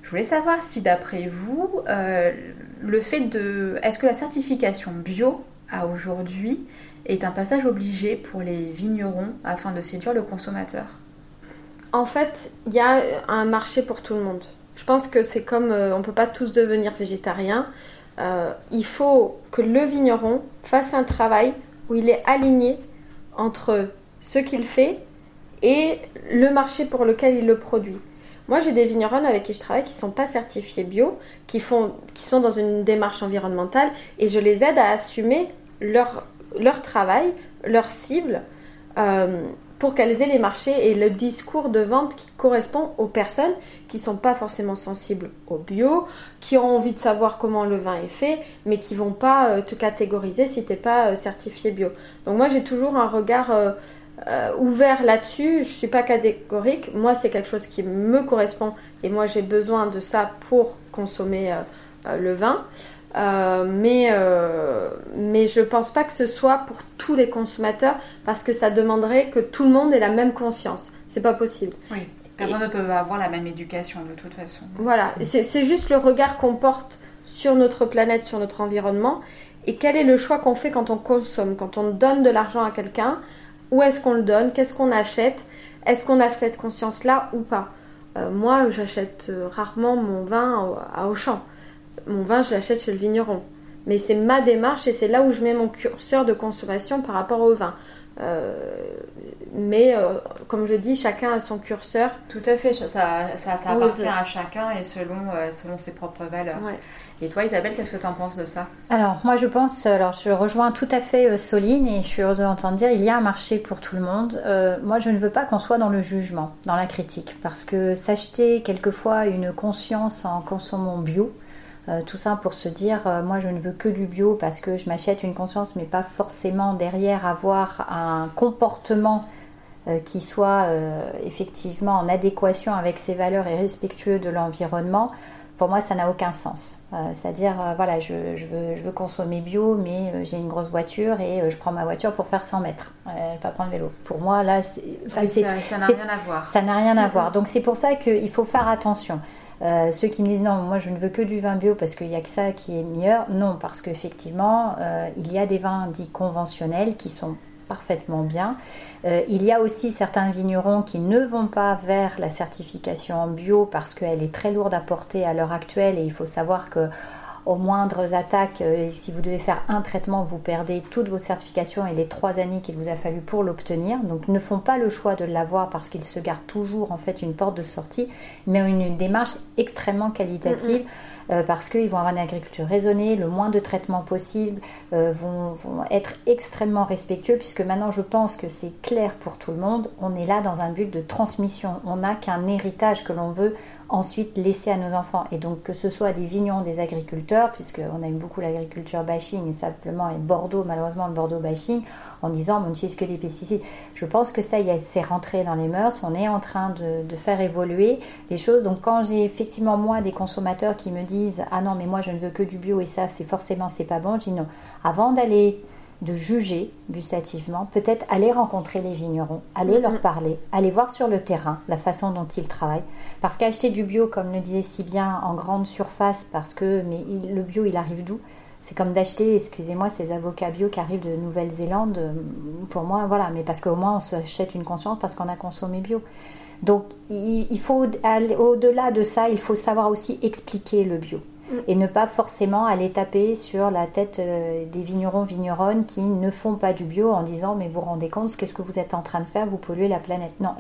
Je voulais savoir si d'après vous, euh, le fait de... Est-ce que la certification bio à aujourd'hui est un passage obligé pour les vignerons afin de séduire le consommateur? En fait, il y a un marché pour tout le monde. Je pense que c'est comme euh, on ne peut pas tous devenir végétariens. Euh, il faut que le vigneron fasse un travail où il est aligné entre ce qu'il fait et le marché pour lequel il le produit. Moi, j'ai des vignerons avec qui je travaille qui ne sont pas certifiés bio, qui, font, qui sont dans une démarche environnementale et je les aide à assumer leur, leur travail, leur cible, euh, pour qu'elles aient les marchés et le discours de vente qui correspond aux personnes qui ne sont pas forcément sensibles au bio, qui ont envie de savoir comment le vin est fait, mais qui vont pas euh, te catégoriser si tu n'es pas euh, certifié bio. Donc moi, j'ai toujours un regard euh, ouvert là-dessus. Je suis pas catégorique. Moi, c'est quelque chose qui me correspond et moi, j'ai besoin de ça pour consommer euh, euh, le vin. mais, mais je pense pas que ce soit pour tous les consommateurs parce que ça demanderait que tout le monde ait la même conscience. C'est pas possible. Oui. Personne ne peut avoir la même éducation de toute façon. Voilà, c'est juste le regard qu'on porte sur notre planète, sur notre environnement et quel est le choix qu'on fait quand on consomme, quand on donne de l'argent à quelqu'un, où est-ce qu'on le donne, qu'est-ce qu'on achète, est-ce qu'on a cette conscience-là ou pas. Euh, moi, j'achète rarement mon vin à Auchan. Mon vin, je l'achète chez le vigneron. Mais c'est ma démarche et c'est là où je mets mon curseur de consommation par rapport au vin. Euh, mais euh, comme je dis, chacun a son curseur. Tout à fait, ça, ça, appartient à chacun et selon, euh, selon ses propres valeurs. Et toi, Isabelle, qu'est-ce que tu en penses de ça? Alors, moi, je pense, alors je rejoins tout à fait Soline et je suis heureuse d'entendre dire il y a un marché pour tout le monde. moi, je ne veux pas qu'on soit dans le jugement, dans la critique, parce que s'acheter quelquefois une conscience en consommant bio, euh, tout ça pour se dire, euh, moi je ne veux que du bio parce que je m'achète une conscience, mais pas forcément derrière avoir un comportement euh, qui soit effectivement en adéquation avec ses valeurs et respectueux de l'environnement. Pour moi, ça n'a aucun sens. C'est-à-dire, voilà, je, veux, je, veux, consommer bio, mais j'ai une grosse voiture et je prends ma voiture pour faire 100 mètres, pas prendre le vélo. Pour moi, là, ça n'a rien à voir. Ça n'a rien à voir. Donc c'est pour ça qu'il faut faire attention. Euh, ceux qui me disent non, moi je ne veux que du vin bio parce qu'il n'y a que ça qui est meilleur, non, parce qu'effectivement, euh, il y a des vins dits conventionnels qui sont parfaitement bien. Euh, il y a aussi certains vignerons qui ne vont pas vers la certification en bio parce qu'elle est très lourde à porter à l'heure actuelle et il faut savoir que aux moindres attaques, euh, si vous devez faire un traitement, vous perdez toutes vos certifications et les trois années qu'il vous a fallu pour l'obtenir. Donc ne font pas le choix de l'avoir parce qu'ils se gardent toujours en fait une porte de sortie, mais une démarche extrêmement qualitative. Euh, parce qu'ils vont avoir une agriculture raisonnée, le moins de traitements possible, euh, vont, vont, être extrêmement respectueux, puisque maintenant je pense que c'est clair pour tout le monde, on est là dans un but de transmission, on n'a qu'un héritage que l'on veut ensuite laisser à nos enfants. Et donc que ce soit des vignerons, des agriculteurs, puisqu'on aime beaucoup l'agriculture bashing, et simplement et Bordeaux, malheureusement le Bordeaux bashing, en disant on n'utilise que des pesticides. Je pense que ça, c'est rentré dans les mœurs, on est en train de, de faire évoluer les choses. Donc quand j'ai effectivement moi des consommateurs qui me disent ah non mais moi je ne veux que du bio et ça c'est forcément c'est pas bon, je dis non. Avant d'aller de juger gustativement, peut-être aller rencontrer les vignerons, aller leur parler, aller voir sur le terrain la façon dont ils travaillent. Parce qu'acheter du bio, comme le disait si bien, en grande surface, parce que mais le bio, il arrive d'où? C'est comme d'acheter, excusez-moi, ces avocats bio qui arrivent de Nouvelle-Zélande. Pour moi, voilà, mais parce qu'au moins on s'achète une conscience parce qu'on a consommé bio. Donc il faut au-delà de ça, il faut savoir aussi expliquer le bio et ne pas forcément aller taper sur la tête euh, des vignerons, vigneronnes qui ne font pas du bio en disant mais vous rendez compte ce que vous êtes en train de faire, vous polluez la planète. Non,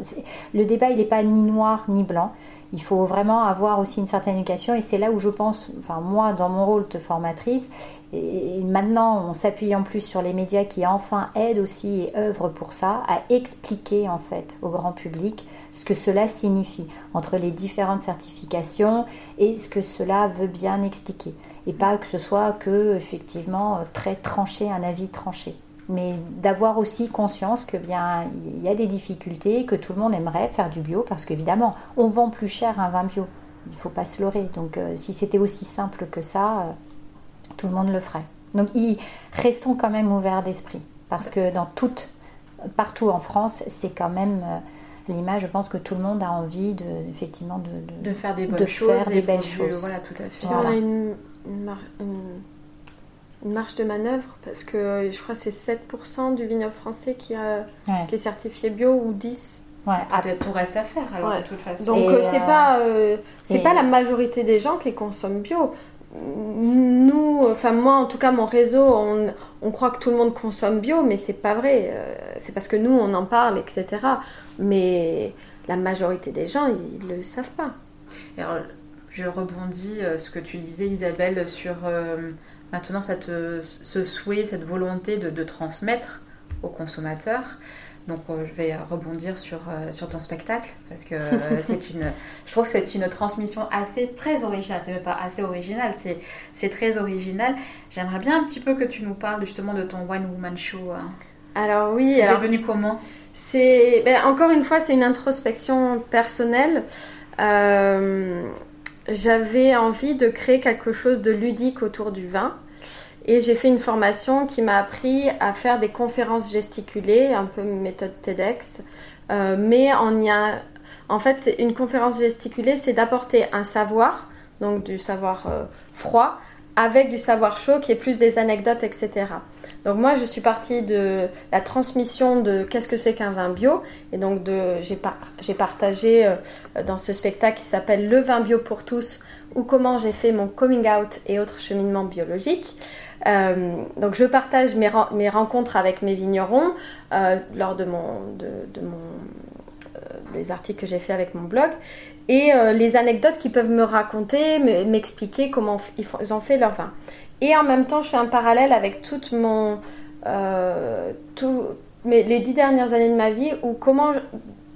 le débat il n'est pas ni noir ni blanc. Il faut vraiment avoir aussi une certaine éducation et c'est là où je pense, enfin moi dans mon rôle de formatrice, et maintenant on s'appuie en plus sur les médias qui enfin aident aussi et œuvrent pour ça, à expliquer en fait au grand public ce que cela signifie entre les différentes certifications et ce que cela veut bien expliquer. Et pas que ce soit que effectivement très tranché, un avis tranché. Mais d'avoir aussi conscience que bien il y a des difficultés, que tout le monde aimerait faire du bio parce qu'évidemment on vend plus cher un vin bio. Il ne faut pas se leurrer. Donc euh, si c'était aussi simple que ça, euh, tout le monde le ferait. Donc restons quand même ouverts d'esprit parce que dans toute, partout en France, c'est quand même euh, l'image, je pense que tout le monde a envie de, effectivement de, de, faire des bonnes choses, faire des belles choses. Voilà, tout à fait. On a une, une, marge de manœuvre parce que je crois que c'est 7% du vignoble français qui, a, qui est certifié bio ou 10%. Ouais, peut-être tout reste à faire alors de toute façon. Donc euh, c'est pas euh, c'est pas la majorité des gens qui consomment bio nous, enfin moi en tout cas mon réseau, on, croit que tout le monde consomme bio, mais c'est pas vrai. Euh, c'est parce que nous on en parle, etc. Mais la majorité des gens, ils le savent pas. Alors, je rebondis euh, ce que tu disais Isabelle sur euh, maintenant ce souhait, cette volonté de, de transmettre aux consommateurs. Donc euh, je vais rebondir sur, euh, sur ton spectacle parce que euh, [laughs] c'est une, je trouve que c'est une transmission assez très originale. C'est même pas assez original, c'est très original. J'aimerais bien un petit peu que tu nous parles justement de ton One Woman Show. Hein. Alors oui, c'est devenu comment? C'est ben, encore une fois c'est une introspection personnelle. J'avais envie de créer quelque chose de ludique autour du vin. Et j'ai fait une formation qui m'a appris à faire des conférences gesticulées, un peu méthode TEDx. Euh, mais en, y a, en fait, une conférence gesticulée, c'est d'apporter un savoir, donc du savoir euh, froid, avec du savoir chaud qui est plus des anecdotes, etc. Donc moi, je suis partie de la transmission de qu'est-ce que c'est qu'un vin bio. Et donc j'ai, partagé euh, dans ce spectacle qui s'appelle Le vin bio pour tous, ou comment j'ai fait mon coming out et autres cheminements biologiques. Euh, donc je partage mes, mes, rencontres avec mes vignerons euh, lors de mon, de, mon des articles que j'ai fait avec mon blog et les anecdotes qu'ils peuvent me raconter, m'expliquer comment ils ont fait leur vin. Et en même temps, je fais un parallèle avec toute mon, euh, tout, mais les dix dernières années de ma vie, où comment,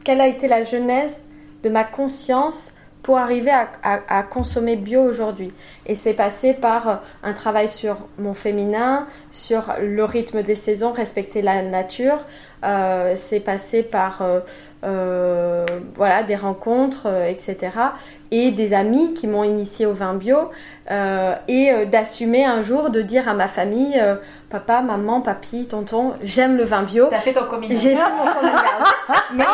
quelle a été la jeunesse de ma conscience pour arriver à, à, consommer bio aujourd'hui. Et c'est passé par un travail sur mon féminin, sur le rythme des saisons, respecter la nature. Euh, c'est passé par euh, euh, voilà, des rencontres, euh, etc. Et des amis qui m'ont initié au vin bio. Euh, et d'assumer un jour de dire à ma famille, papa, maman, papy, tonton, j'aime le vin bio. T'as fait ton coming J'ai fait mon coming [laughs] Mais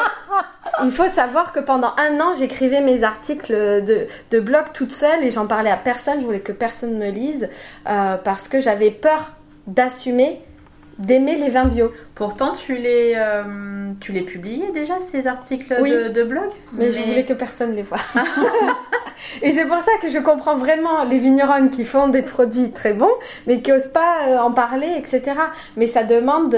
il faut savoir que pendant un an, j'écrivais mes articles de, de, blog toute seule et j'en parlais à personne. Je voulais que personne me lise parce que j'avais peur d'assumer d'aimer les vins bio. Pourtant, tu les, euh, tu les publiais déjà, ces articles de, blog? Mais, je voulais que personne les voie. [laughs] Et c'est pour ça que je comprends vraiment les vignerons qui font des produits très bons, mais qui n'osent pas euh, en parler, etc. Mais ça demande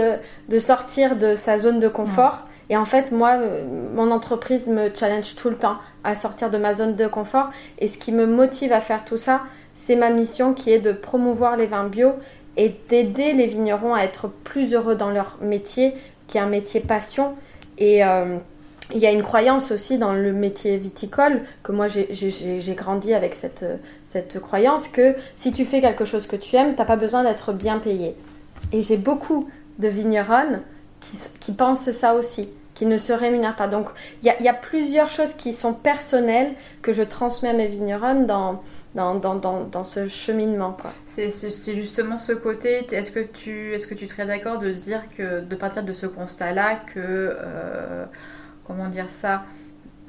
de, sortir de sa zone de confort. Et en fait, moi, euh, mon entreprise me challenge tout le temps à sortir de ma zone de confort. Et ce qui me motive à faire tout ça, c'est ma mission qui est de promouvoir les vins bio et d'aider les vignerons à être plus heureux dans leur métier, qui est un métier passion. Et euh, il y a une croyance aussi dans le métier viticole, que moi j'ai grandi avec cette, cette croyance, que si tu fais quelque chose que tu aimes, tu n'as pas besoin d'être bien payé. Et j'ai beaucoup de vignerons qui, qui, pensent ça aussi, qui ne se rémunèrent pas. Donc il y, y, a plusieurs choses qui sont personnelles que je transmets à mes vignerons dans, dans, dans, dans, dans ce cheminement. C'est justement ce côté, est-ce que, tu, est -ce que tu serais d'accord de dire que, de partir de ce constat-là, que, euh, comment dire ça,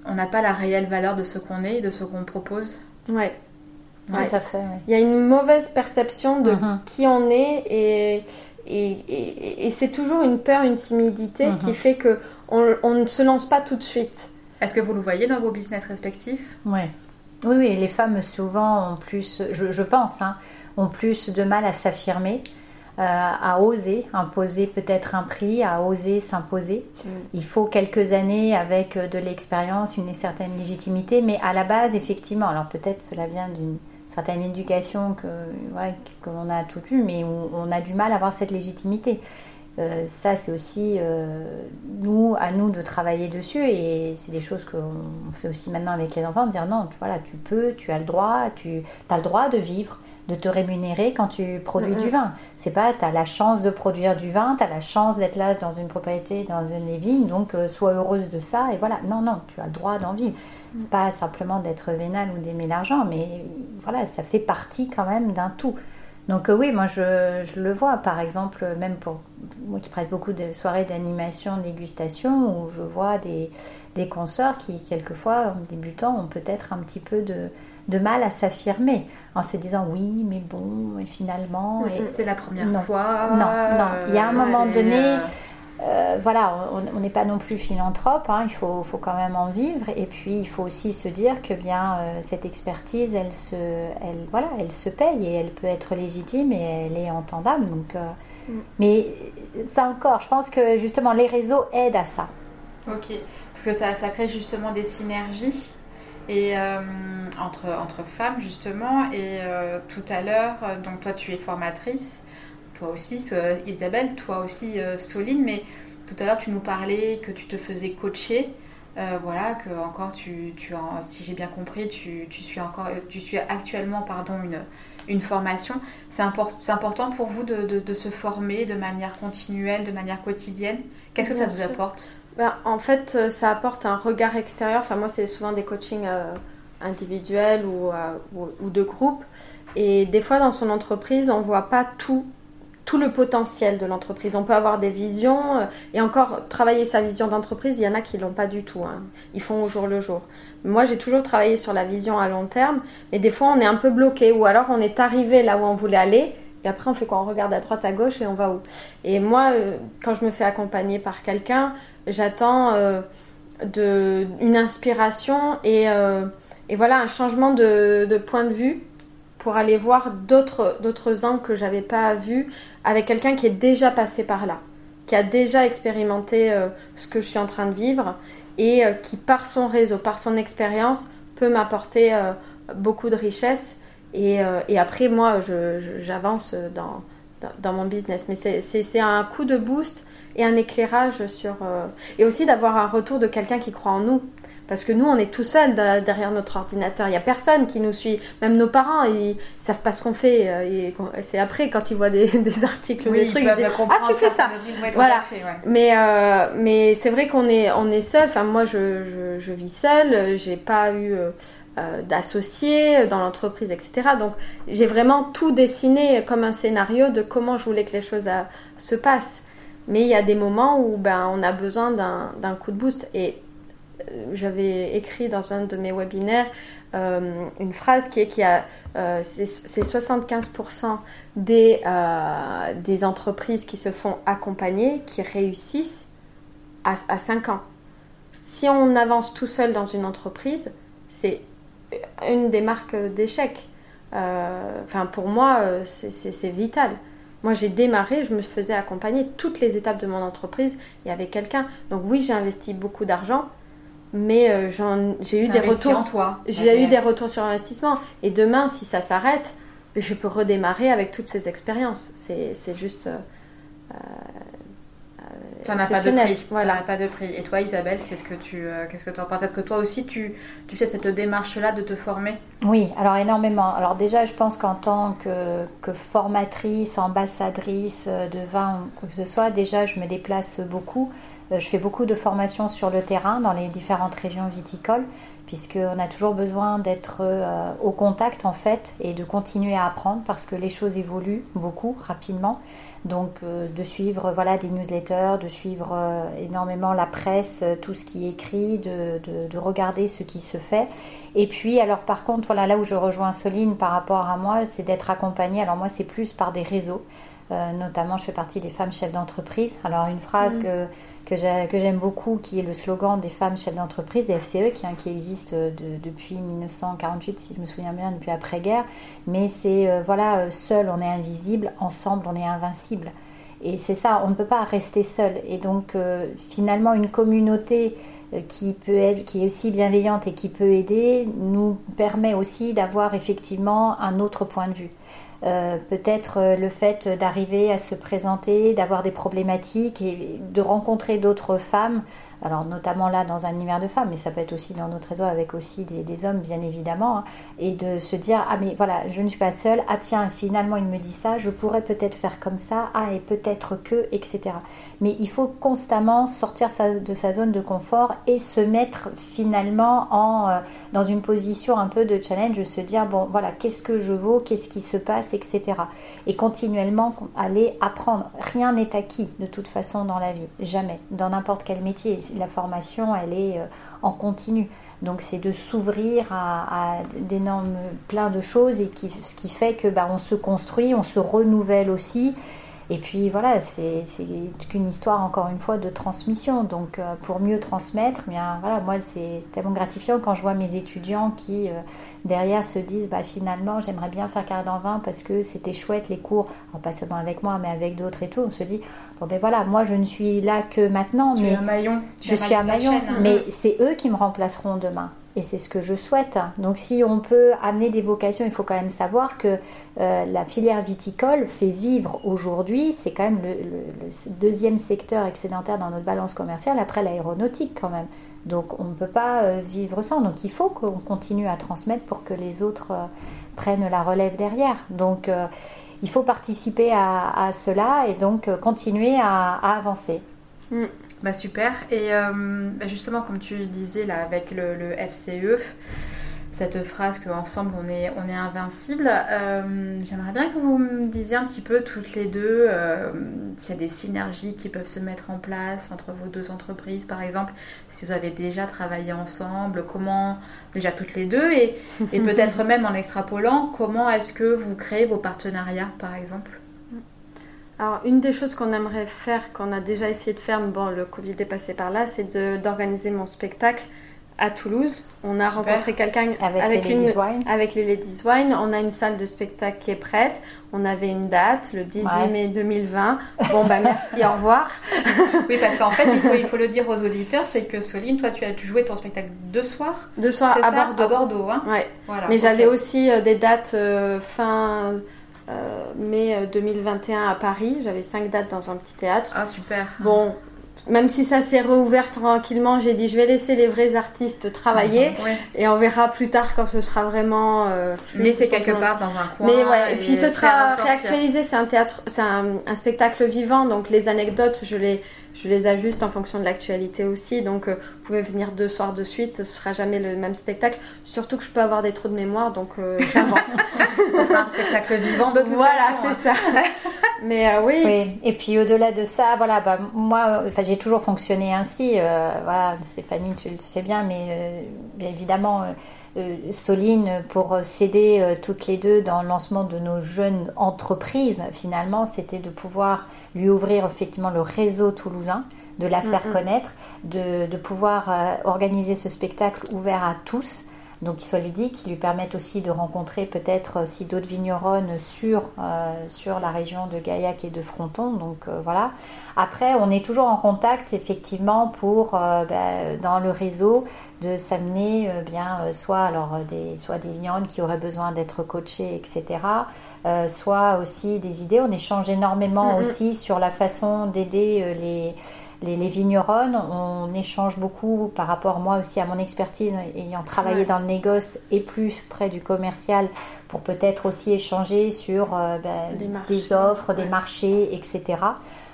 on n'a pas la réelle valeur de ce qu'on est et de ce qu'on propose? Ouais. Tout à fait. Il y a une mauvaise perception de uh-huh. qui on est et, et, et, c'est toujours une peur, une timidité qui fait que on, on, ne se lance pas tout de suite. Est-ce que vous le voyez dans vos business respectifs? Ouais. Oui, oui, les femmes souvent ont plus, je, pense, hein, ont plus de mal à s'affirmer, euh, à oser imposer peut-être un prix, à oser s'imposer. Mm. Il faut quelques années avec de l'expérience, une certaine légitimité, mais à la base, effectivement, alors peut-être cela vient d'une certaine éducation que que l'on a tout eu, mais on a du mal à avoir cette légitimité. Euh, ça, c'est aussi euh, nous, à nous de travailler dessus et c'est des choses qu'on fait aussi maintenant avec les enfants, de dire non, tu, voilà, tu peux, tu as le droit, tu as le droit de vivre, de te rémunérer quand tu produis du vin. C'est pas, tu as la chance de produire du vin, tu as la chance d'être là dans une propriété, dans une vigne, donc euh, sois heureuse de ça et voilà. Non, non, tu as le droit d'en vivre. C'est pas simplement d'être vénal ou d'aimer l'argent, mais voilà, ça fait partie quand même d'un tout. Donc euh, oui, moi je, le vois, par exemple, même pour moi qui prête beaucoup de soirées d'animation, dégustation, où je vois des, des consorts qui, quelquefois, en débutant, ont peut-être un petit peu de, mal à s'affirmer, en se disant oui, mais bon, et finalement... C'est la première fois. Non, non, il y a un moment donné... Euh, voilà, on n'est pas non plus philanthrope, hein, il faut, quand même en vivre. Et puis, il faut aussi se dire que bien euh, cette expertise, elle se, elle, voilà, elle se paye et elle peut être légitime et elle est entendable. Donc, euh, mm. Mais ça encore, je pense que justement, les réseaux aident à ça. Ok, parce que ça, ça crée justement des synergies et entre, entre femmes justement. Et tout à l'heure, donc toi, tu es formatrice toi aussi, Isabelle, toi aussi, euh, Soline, mais tout à l'heure, tu nous parlais que tu te faisais coacher. Euh, voilà, que encore tu, tu si j'ai bien compris, tu, suis encore, tu suis actuellement pardon une, une formation. C'est important pour vous de, se former de manière continuelle, de manière quotidienne? Qu'est-ce que ça vous apporte? Ben, En fait, euh, ça apporte un regard extérieur. Enfin, moi, c'est souvent des coachings individuels ou, ou, ou, de groupe. Et des fois, dans son entreprise, on voit pas tout tout le potentiel de l'entreprise. On peut avoir des visions euh, et encore travailler sa vision d'entreprise, il y en a qui l'ont pas du tout. Hein. Ils font au jour le jour. Moi, j'ai toujours travaillé sur la vision à long terme, mais des fois, on est un peu bloqué ou alors on est arrivé là où on voulait aller. Et après, on fait quoi? On regarde à droite, à gauche et on va où? Et moi, euh, quand je me fais accompagner par quelqu'un, j'attends euh, une inspiration et, et, voilà un changement de point de vue pour aller voir d'autres, angles que j'avais pas vus avec quelqu'un qui est déjà passé par là, qui a déjà expérimenté euh, ce que je suis en train de vivre et euh, qui par son réseau, par son expérience peut m'apporter euh, beaucoup de richesse et, après moi j'avance dans, dans, mon business. Mais c'est un coup de boost et un éclairage sur... et aussi d'avoir un retour de quelqu'un qui croit en nous. Parce que nous, on est tout seul derrière notre ordinateur. Il n'y a personne qui nous suit. Même nos parents, ils ne savent pas ce qu'on fait. Euh, c'est après, quand ils voient des, [laughs] articles ou des trucs, ils disent Ah, tu fais ça Voilà. Mais, euh, mais c'est vrai qu'on est, on est seul. Enfin, moi, je, je, vis seule. J'ai pas eu. Euh, d'associés dans l'entreprise, etc. Donc j'ai vraiment tout dessiné comme un scénario de comment je voulais que les choses se passent. Mais il y a des moments où ben, on a besoin d'un coup de boost. Et j'avais écrit dans un de mes webinaires euh, une phrase qui est qu'il y a euh, c'est 75% des, euh, des entreprises qui se font accompagner qui réussissent à, à 5 ans. Si on avance tout seul dans une entreprise, c'est une des marques d'échec. Enfin, pour moi, c'est vital. Moi, j'ai démarré, je me faisais accompagner toutes les étapes de mon entreprise et avec quelqu'un. Donc oui, j'ai investi beaucoup d'argent, mais euh, j'ai eu des retours. J'ai eu des retours sur investissement. Et demain, si ça s'arrête, je peux redémarrer avec toutes ces expériences. C'est juste. Euh, euh, ça n'a pas de prix. Voilà. Ça n'a pas de prix. Et toi, Isabelle, qu'est-ce que tu qu'est-ce que en penses? Est-ce que toi aussi, tu, tu fais cette démarche-là de te former? Oui, alors énormément. Alors déjà, je pense qu'en tant que, que, formatrice, ambassadrice de vin ou quoi que ce soit, déjà, je me déplace beaucoup. Euh, je fais beaucoup de formations sur le terrain dans les différentes régions viticoles, puisqu'on a toujours besoin d'être euh, au contact en fait et de continuer à apprendre parce que les choses évoluent beaucoup rapidement. Donc euh, de suivre voilà des newsletters, de suivre énormément la presse, tout ce qui est écrit, de, de, regarder ce qui se fait. Et puis alors par contre voilà là où je rejoins Soline par rapport à moi, c'est d'être accompagnée. Alors moi c'est plus par des réseaux. notamment, je fais partie des femmes chefs d'entreprise. Alors, une phrase mmh. que que j'aime beaucoup, qui est le slogan des femmes chefs d'entreprise, des FCE, qui, hein, qui existe depuis 1948, si je me souviens bien, depuis après-guerre. Mais c'est, euh, voilà, euh, seul on est invisible, ensemble on est invincible. Et c'est ça, on ne peut pas rester seul. Et donc, euh, finalement, une communauté qui peut être, qui est aussi bienveillante et qui peut aider, nous permet aussi d'avoir effectivement un autre point de vue. Euh, peut-être euh, le fait d'arriver à se présenter, d'avoir des problématiques et de rencontrer d'autres femmes alors notamment là dans un univers de femmes, mais ça peut être aussi dans notre réseau avec aussi des, hommes bien évidemment, hein, et de se dire ah mais voilà je ne suis pas seule, ah tiens finalement il me dit ça, je pourrais peut-être faire comme ça, ah et peut-être que etc. Mais il faut constamment sortir de sa zone de confort et se mettre finalement en, euh, dans une position un peu de challenge, se dire bon voilà qu'est-ce que je vaux, qu'est-ce qui se passe, etc. Et continuellement aller apprendre. Rien n'est acquis de toute façon dans la vie, jamais, dans n'importe quel métier la formation, elle est euh, en continu. Donc c'est de s'ouvrir à, d'énormes plein de choses et qui, ce qui fait que bah, on se construit, on se renouvelle aussi et puis voilà, c'est qu'une histoire encore une fois de transmission. Donc euh, pour mieux transmettre, bien voilà, moi c'est tellement gratifiant quand je vois mes étudiants qui euh, derrière se disent bah finalement j'aimerais bien faire carrière dans vin parce que c'était chouette les cours, pas seulement avec moi mais avec d'autres et tout. On se dit bon ben voilà, moi je ne suis là que maintenant, tu mais un maillon, je suis un maillon, hein. mais c'est eux qui me remplaceront demain. Et c'est ce que je souhaite. Donc si on peut amener des vocations, il faut quand même savoir que euh, la filière viticole fait vivre aujourd'hui, c'est quand même le, deuxième secteur excédentaire dans notre balance commerciale, après l'aéronautique quand même. Donc on ne peut pas euh, vivre sans. Donc il faut qu'on continue à transmettre pour que les autres euh, prennent la relève derrière. Donc il faut participer à, cela et donc continuer à, avancer. Mm. Bah super. Et euh, bah, justement, comme tu disais là avec le, FCE, cette phrase qu'ensemble on est, on est invincible. Euh, j'aimerais bien que vous me disiez un petit peu toutes les deux euh, s'il y a des synergies qui peuvent se mettre en place entre vos deux entreprises par exemple, si vous avez déjà travaillé ensemble, comment, déjà toutes les deux, et, et [laughs] peut-être même en extrapolant, comment est-ce que vous créez vos partenariats par exemple? Alors, une des choses qu'on aimerait faire, qu'on a déjà essayé de faire, mais bon, le Covid est passé par là, c'est d'organiser mon spectacle à Toulouse. On a rencontré quelqu'un avec, les Ladies Wine. Avec les Ladies Wine. On a une salle de spectacle qui est prête. On avait une date, le 18 mai 2020. Bon, bah merci, au revoir. [laughs] oui, parce qu'en fait, il faut, il faut le dire aux auditeurs, c'est que Soline, toi, tu as joué ton spectacle deux soirs Deux soirs à Bordeaux. À Bordeaux, hein ouais. Voilà, Mais j'avais aussi euh, des dates euh, fin mai 2021 à Paris. J'avais cinq dates dans un petit théâtre. Ah, super. Bon, même si ça s'est rouvert tranquillement, j'ai dit je vais laisser les vrais artistes travailler et on verra plus tard quand ce sera vraiment. Euh, mais c'est quelque part dans un coin. Mais ouais, et, puis ce sera réactualisé. C'est un théâtre, c'est un, spectacle vivant, donc les anecdotes, je les, je les ajuste en fonction de l'actualité aussi. Donc euh, vous pouvez venir deux soirs de suite, ce sera jamais le même spectacle. Surtout que je peux avoir des trous de mémoire, donc euh, [laughs] j'invente. [laughs] ce sera un spectacle vivant de toute voilà, façon. Voilà, c'est hein. ça. [laughs] Mais euh, oui. oui. Et puis au-delà de ça, voilà, bah, moi, enfin, j'ai toujours fonctionné ainsi. Euh, voilà, Stéphanie, tu le sais bien, mais euh, bien évidemment. Soline pour s'aider toutes les deux dans le lancement de nos jeunes entreprises, finalement, c'était de pouvoir lui ouvrir effectivement le réseau toulousain, de la faire connaître, de, de pouvoir organiser ce spectacle ouvert à tous donc qui soit ludique, qui lui permettent aussi de rencontrer peut-être aussi d'autres vigneronnes sur, euh, sur la région de Gaillac et de Fronton. Donc euh, voilà. Après, on est toujours en contact effectivement pour, euh, ben, dans le réseau, de s'amener bien soit, alors, des, soit des vigneronnes qui auraient besoin d'être coachées, etc. soit aussi des idées. On échange énormément aussi sur la façon d'aider les les, les, vigneronnes, on échange beaucoup par rapport moi aussi à mon expertise ayant travaillé dans le négoce et plus près du commercial pour peut-être aussi échanger sur euh, ben, des offres, des marchés, etc.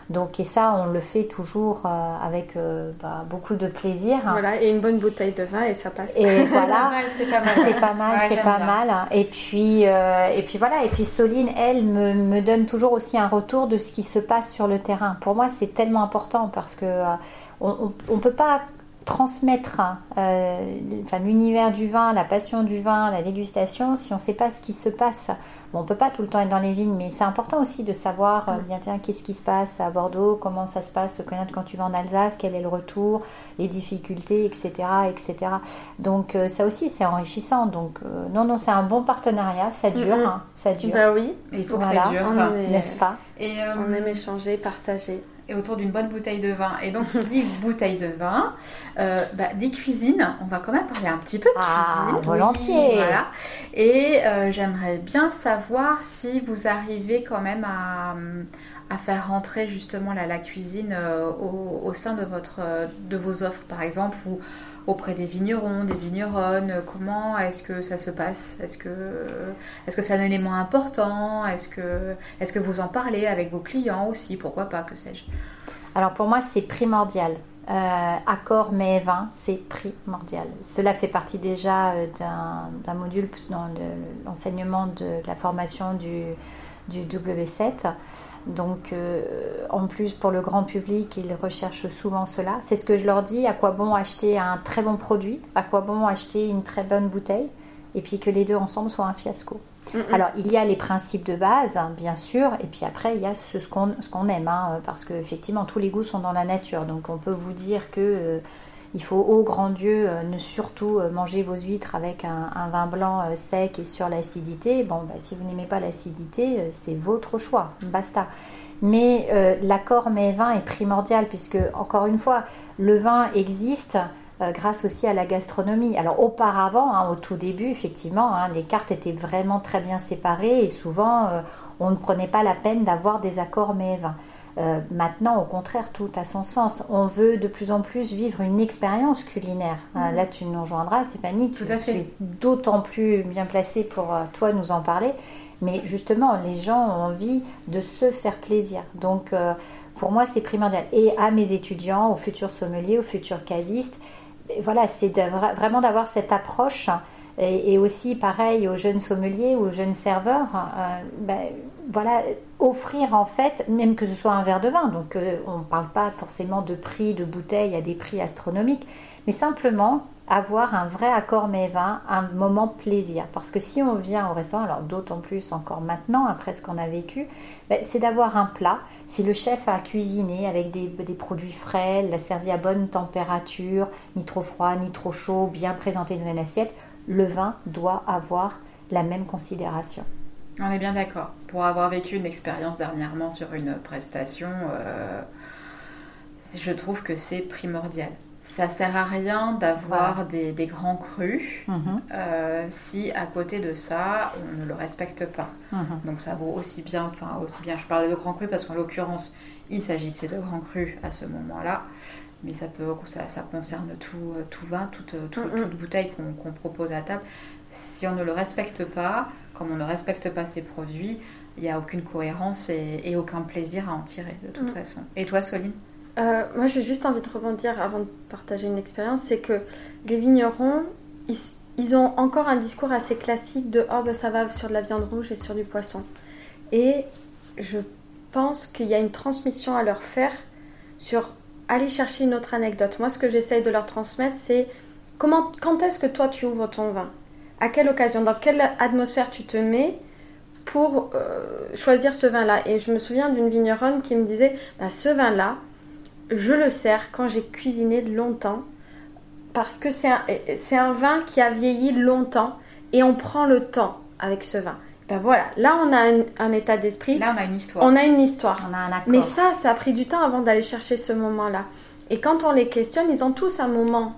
Donc, et ça, on le fait toujours euh, avec euh, bah, beaucoup de plaisir. Voilà, et une bonne bouteille de vin et ça passe. Et [laughs] voilà, c'est pas mal, c'est pas mal, c'est pas mal. Et puis, euh, et puis voilà, et puis Soline, elle, me, me, donne toujours aussi un retour de ce qui se passe sur le terrain. Pour moi, c'est tellement important parce que on, on, peut pas transmettre enfin, l'univers du vin, la passion du vin, la dégustation, si on ne sait pas ce qui se passe on ne peut pas tout le temps être dans les vignes, mais c'est important aussi de savoir, euh, bien tiens, qu'est-ce qui se passe à Bordeaux, comment ça se passe, connaître quand tu vas en Alsace, quel est le retour, les difficultés, etc. etc. Donc euh, ça aussi, c'est enrichissant. Donc euh, non, non, c'est un bon partenariat, ça dure, hein, ça dure. Bah oui, il faut que ça dure, n'est-ce pas? Et on aime échanger, partager et autour d'une bonne bouteille de vin. Et donc, qui dit bouteille de vin, euh, bah, dit cuisine. On va quand même parler un petit peu de ah, cuisine. volontiers. Voilà. Et euh, j'aimerais bien savoir si vous arrivez quand même à, à faire rentrer justement la, la cuisine euh, au, au, sein de, votre, de vos offres, par exemple, ou auprès des vignerons, des vigneronnes Comment est-ce que ça se passe? Est-ce que c'est un élément important? Est-ce que est-ce que vous en parlez avec vos clients aussi? Pourquoi pas Que sais-je? Alors pour moi, c'est primordial. Euh, accord mais vin, c'est primordial. Cela fait partie déjà euh, d'un module dans l'enseignement de la formation du, du W7. Donc, euh, en plus, pour le grand public, ils recherchent souvent cela. C'est ce que je leur dis. À quoi bon acheter un très bon produit À quoi bon acheter une très bonne bouteille Et puis que les deux ensemble soient un fiasco. Alors, il y a les principes de base, hein, bien sûr, et puis après, il y a ce, ce qu'on aime, hein, parce qu'effectivement, tous les goûts sont dans la nature. Donc, on peut vous dire que euh, il faut, au grand Dieu, euh, ne surtout euh, manger vos huîtres avec un, vin blanc euh, sec et sur l'acidité. Bon, bah, si vous n'aimez pas l'acidité, c'est votre choix, basta. Mais l'accord mais-vin est primordial puisque, encore une fois, le vin existe grâce aussi à la gastronomie. Alors auparavant, hein, au tout début, effectivement, hein, les cartes étaient vraiment très bien séparées et souvent on ne prenait pas la peine d'avoir des accords mais-vin. Euh, maintenant, au contraire, tout a son sens. On veut de plus en plus vivre une expérience culinaire. Euh, mhm. là, tu nous rejoindras, Stéphanie. Tout à fait. Tu es d'autant plus bien placée pour euh, toi nous en parler. Mais justement, les gens ont envie de se faire plaisir. Donc, pour moi, c'est primordial. Et à mes étudiants, aux futurs sommeliers, aux futurs cavistes, voilà, c'est vraiment d'avoir cette approche Et, aussi, pareil, aux jeunes sommeliers ou aux jeunes serveurs, euh, ben, voilà, offrir en fait, même que ce soit un verre de vin, donc euh, on ne parle pas forcément de prix de bouteille à des prix astronomiques, mais simplement avoir un vrai accord mets-vin, un moment plaisir. Parce que si on vient au restaurant, alors d'autant plus encore maintenant, après ce qu'on a vécu, ben, c'est d'avoir un plat. Si le chef a cuisiné avec des, produits frais, l'a servi à bonne température, ni trop froid, ni trop chaud, bien présenté dans une assiette, le vin doit avoir la même considération. On est bien d'accord. Pour avoir vécu une expérience dernièrement sur une prestation, euh, je trouve que c'est primordial. Ça sert à rien d'avoir des, grands crus mhm. euh, si à côté de ça on ne le respecte pas. Mhm. Donc ça vaut aussi bien, enfin, aussi bien. Je parlais de grands crus parce qu'en l'occurrence il s'agissait de grands crus à ce moment-là, mais ça peut, ça, concerne tout, tout vin, toute, toute, bouteille qu'on propose à table. Si on ne le respecte pas, comme on ne respecte pas ces produits, il n'y a aucune cohérence et, aucun plaisir à en tirer de toute façon. Et toi, Soline? Euh, moi, j'ai juste envie de rebondir avant de partager une expérience, c'est que les vignerons, ils, ont encore un discours assez classique de oh ben ça va sur de la viande rouge et sur du poisson. Et je pense qu'il y a une transmission à leur faire sur aller chercher une autre anecdote. Moi, ce que j'essaye de leur transmettre, c'est comment, quand est-ce que toi tu ouvres ton vin? À quelle occasion Dans quelle atmosphère tu te mets pour euh, choisir ce vin-là? Et je me souviens d'une vigneronne qui me disait bah, ce vin-là, je le sers quand j'ai cuisiné longtemps parce que c'est un, un vin qui a vieilli longtemps et on prend le temps avec ce vin. Ben voilà, là on a un, état d'esprit. Là on a une histoire. On a une histoire. On a un accord. Mais ça, ça a pris du temps avant d'aller chercher ce moment-là. Et quand on les questionne, ils ont tous un moment.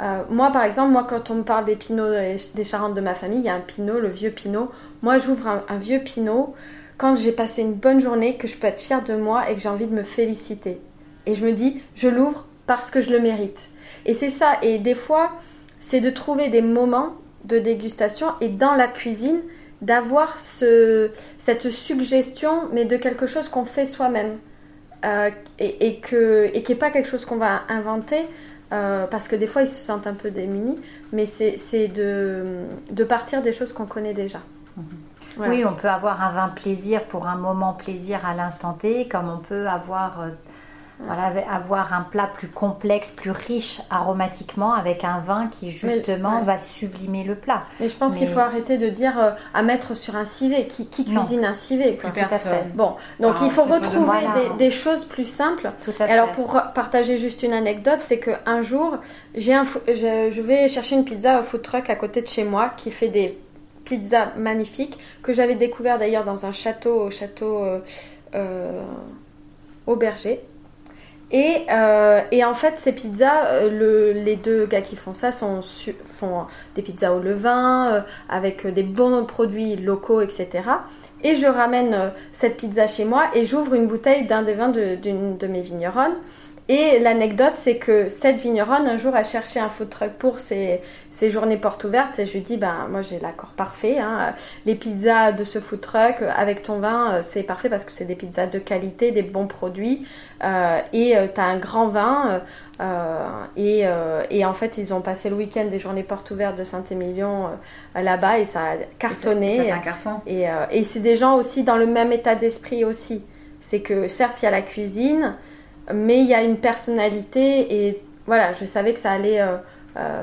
Euh, moi par exemple, moi quand on me parle des pinots des Charentes de ma famille, il y a un pinot, le vieux pinot. Moi j'ouvre un, vieux pinot quand j'ai passé une bonne journée, que je peux être fière de moi et que j'ai envie de me féliciter. Et je me dis, je l'ouvre parce que je le mérite. Et c'est ça. Et des fois, c'est de trouver des moments de dégustation et dans la cuisine, d'avoir ce, cette suggestion, mais de quelque chose qu'on fait soi-même. Euh, et, et, que, et qui n'est pas quelque chose qu'on va inventer, euh, parce que des fois ils se sentent un peu démunis, mais c'est de, de, partir des choses qu'on connaît déjà. Oui, on peut avoir un vin plaisir pour un moment plaisir à l'instant T, comme on peut avoir euh, voilà, avoir un plat plus complexe, plus riche aromatiquement, avec un vin qui justement va sublimer le plat. Mais je pense qu'il faut arrêter de dire euh, à mettre sur un civet. Qui, cuisine un civet Tout à fait. Bon, donc il faut retrouver des, choses plus simples. Tout à Alors pour partager juste une anecdote, c'est qu'un jour, j'ai un, je, vais chercher une pizza au food truck à côté de chez moi qui fait des pizzas magnifiques que j'avais découvert d'ailleurs dans un château, au château euh, euh, Auberger. Et, euh, et, en fait, ces pizzas, euh, les deux gars qui font ça sont, font des pizzas au levain, euh, avec des bons produits locaux, etc. Et je ramène cette pizza chez moi et j'ouvre une bouteille d'un des vins d'une de, mes vigneronnes. Et l'anecdote, c'est que cette vigneronne, un jour, a cherché un food truck pour ses, journées portes ouvertes. Et je lui dis, ben, moi, j'ai l'accord parfait. Hein. Les pizzas de ce food truck avec ton vin, c'est parfait parce que c'est des pizzas de qualité, des bons produits. Euh, et euh, tu as un grand vin. Euh, et, et, en fait, ils ont passé le week-end des journées portes ouvertes de Saint-Émilion là-bas et ça a cartonné. un carton. Et, et c'est des gens aussi dans le même état d'esprit aussi. C'est que certes, il y a la cuisine, mais il y a une personnalité et voilà, je savais que ça allait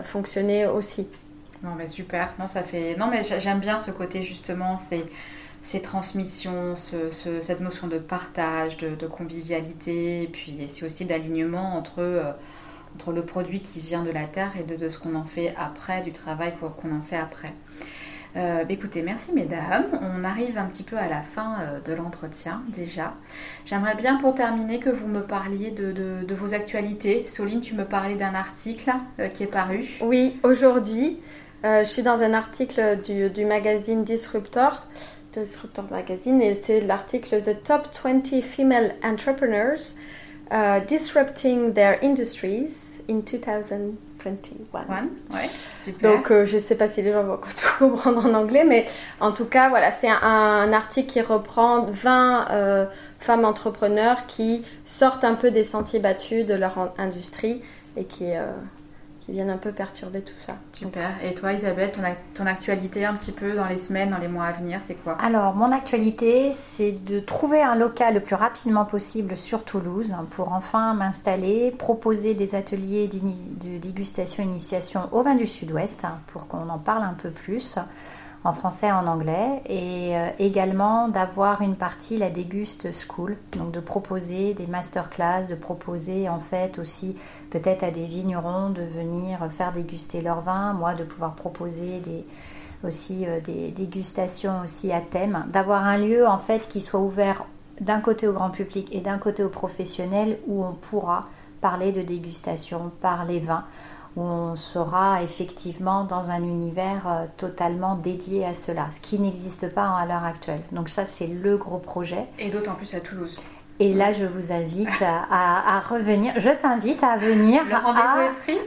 fonctionner aussi. Non mais super, non ça fait, non mais j'aime bien ce côté justement, c'est ces transmissions, cette notion de partage, de, convivialité, et puis c'est aussi d'alignement entre, euh, entre le produit qui vient de la terre et de, ce qu'on en fait après, du travail qu'on en fait après. Euh, bah, écoutez, merci mesdames. On arrive un petit peu à la fin euh, de l'entretien déjà. J'aimerais bien pour terminer que vous me parliez de, vos actualités. Soline, tu me parlais d'un article qui est paru. Oui, aujourd'hui, je suis dans un article du, magazine Disruptor Disruptor Magazine et c'est l'article The Top 20 Female Entrepreneurs Disrupting Their Industries in 2021. Ouais, super. Donc euh, je ne sais pas si les gens vont tout [laughs] comprendre en anglais, mais en tout cas voilà, c'est un, article qui reprend 20 euh, femmes entrepreneurs qui sortent un peu des sentiers battus de leur industrie et qui, euh, qui viennent un peu perturber tout ça. Super. Et toi, Isabelle, ton, ton, actualité un petit peu dans les semaines, dans les mois à venir, c'est quoi? Alors, mon actualité, c'est de trouver un local le plus rapidement possible sur Toulouse pour enfin m'installer, proposer des ateliers de dégustation initiation au vin du Sud-Ouest pour qu'on en parle un peu plus en français et en anglais, et euh, également d'avoir une partie, la Déguste School, donc de proposer des masterclass, de proposer en fait aussi peut-être à des vignerons de venir faire déguster leur vin, moi de pouvoir proposer des, aussi euh, des dégustations aussi à thème, d'avoir un lieu en fait qui soit ouvert d'un côté au grand public et d'un côté aux professionnels où on pourra parler de dégustation par les vins où on sera effectivement dans un univers euh, totalement dédié à cela, ce qui n'existe pas à l'heure actuelle. Donc ça, c'est le gros projet. Et d'autant plus à Toulouse. Et là, je vous invite à, revenir. Je t'invite à venir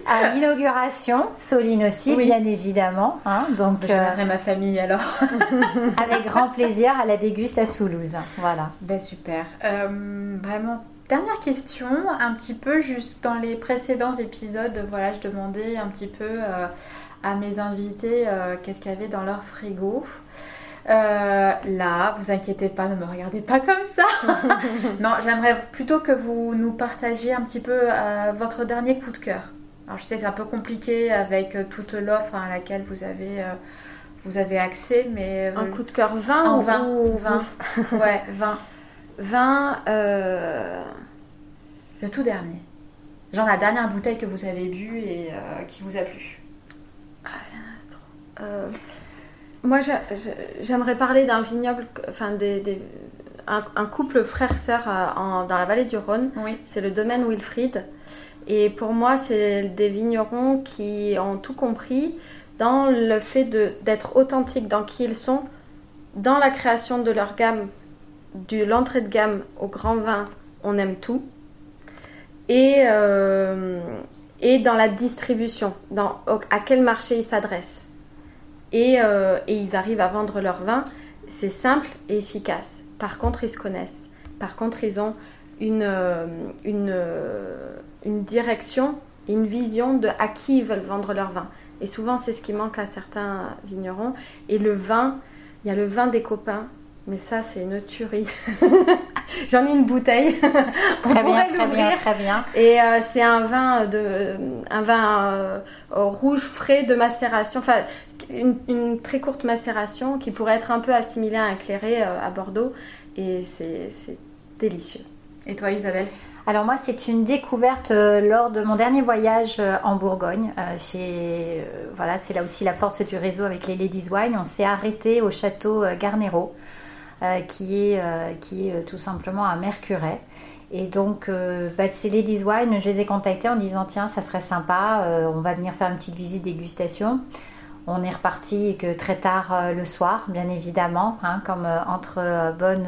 à, l'inauguration, Soline aussi, bien évidemment. Hein, donc, euh, ma famille alors. [laughs] avec grand plaisir à la déguste à Toulouse. Voilà. Ben, super. Euh, vraiment Dernière question, un petit peu juste dans les précédents épisodes, voilà, je demandais un petit peu euh, à mes invités qu'est-ce qu'il y avait dans leur frigo. Euh, là, vous inquiétez pas, ne me regardez pas comme ça. [laughs] non, j'aimerais plutôt que vous nous partagiez un petit peu votre dernier coup de cœur. Alors je sais c'est un peu compliqué avec toute l'offre à laquelle vous avez vous avez accès, mais un coup de cœur 20 en 20 ou 20 [laughs] Ouais, 20. 20. Euh, le tout dernier. Genre la dernière bouteille que vous avez bu et euh, qui vous a plu. Ah, euh, moi, j'aimerais parler d'un vignoble, enfin des, un, couple frère-sœur dans la vallée du Rhône. Oui. C'est le domaine Wilfried. Et pour moi, c'est des vignerons qui ont tout compris dans le fait d'être authentiques dans qui ils sont, dans la création de leur gamme de l'entrée de gamme au grand vin, on aime tout. Et, euh, et dans la distribution, dans, à quel marché ils s'adressent. Et, euh, et, ils arrivent à vendre leur vin. C'est simple et efficace. Par contre, ils se connaissent. Par contre, ils ont une, euh, une, une direction, une vision de à qui ils veulent vendre leur vin. Et souvent, c'est ce qui manque à certains vignerons. Et le vin, il y a le vin des copains mais ça, c'est une tuerie. [laughs] J'en ai une bouteille. [laughs] très bien, très bien, très bien. Et euh, c'est un vin de, un vin euh, rouge frais de macération. Enfin, une, très courte macération qui pourrait être un peu assimilée à un clairé euh, à Bordeaux. Et c'est délicieux. Et toi, Isabelle? Alors moi, c'est une découverte lors de mon dernier voyage en Bourgogne. voilà, c'est là aussi la force du réseau avec les Ladies Wine. On s'est arrêté au château Garnero euh, qui est, euh, qui est euh, tout simplement à Mercuret. Et donc, bah, c'est Ladies Wine, je les ai contactés en disant tiens, ça serait sympa, on va venir faire une petite visite dégustation. On est reparti que très tard le soir, bien évidemment, hein, comme entre bonnes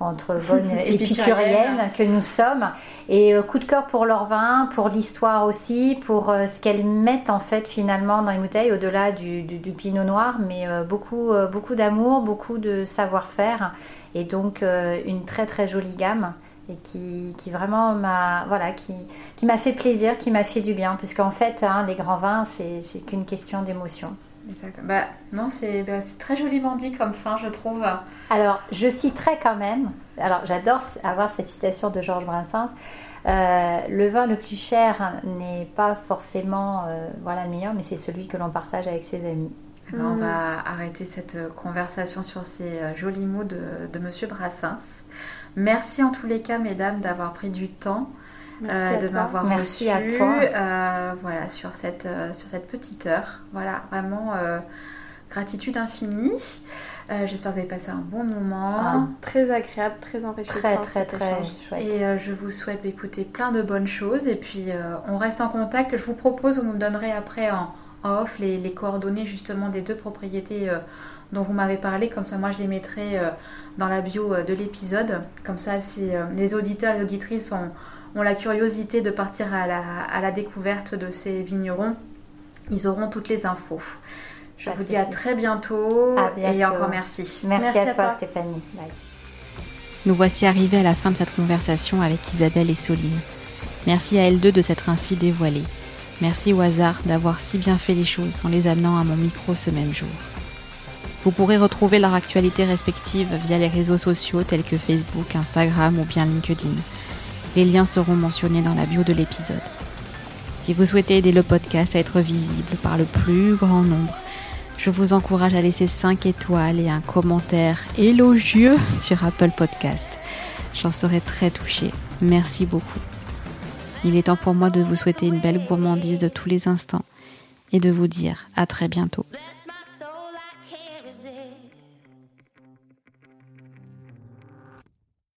entre bonnes [laughs] épicuriennes que nous sommes. Et euh, coup de cœur pour leur vin, pour l'histoire aussi, pour euh, ce qu'elles mettent en fait finalement dans les bouteilles, au-delà du, pinot noir, mais euh, beaucoup, beaucoup d'amour, beaucoup de savoir-faire. Et donc une très très jolie gamme et qui, qui vraiment m'a voilà qui, qui m'a fait plaisir, qui m'a fait du bien, puisqu'en fait hein, les grands vins c'est qu'une question d'émotion. Exactement. Bah, non, bah, c'est très joliment dit comme fin, je trouve. Alors, je citerai quand même, alors j'adore avoir cette citation de Georges Brassens, euh, le vin le plus cher n'est pas forcément euh, voilà, le meilleur, mais c'est celui que l'on partage avec ses amis. On va arrêter cette euh, conversation sur ces jolis mots de, de Monsieur Brassens. Merci en tous les cas, mesdames, d'avoir pris du temps de m'avoir reçu à toi. Euh, voilà, sur cette, euh, sur cette petite heure. Voilà, vraiment gratitude infinie. J'espère que vous avez passé un bon moment. Ah, très agréable, très enrichissant. Très, très, très chouette. Et je vous souhaite d'écouter plein de bonnes choses. Et puis, on reste en contact. Je vous propose, vous me donnerez après en, off les, les, coordonnées justement des deux propriétés dont vous m'avez parlé. Comme ça, moi, je les mettrai dans la bio de l'épisode. Comme ça, si les auditeurs et les auditrices ont ont la curiosité de partir à la, découverte de ces vignerons, ils auront toutes les infos. Je vous dis à très bientôt, et encore merci. Merci, à, toi, Stéphanie. Nous voici arrivés à la fin de cette conversation avec Isabelle et Soline. Merci à elles deux de s'être ainsi dévoilées. Merci au hasard d'avoir si bien fait les choses en les amenant à mon micro ce même jour. Vous pourrez retrouver leur actualité respective via les réseaux sociaux tels que Facebook, Instagram ou bien LinkedIn. Les liens seront mentionnés dans la bio de l'épisode. Si vous souhaitez aider le podcast à être visible par le plus grand nombre, je vous encourage à laisser 5 étoiles et un commentaire élogieux [laughs] sur Apple Podcast. J'en serai très touchée. Merci beaucoup. Il est temps pour moi de vous souhaiter une belle gourmandise de tous les instants et de vous dire à très bientôt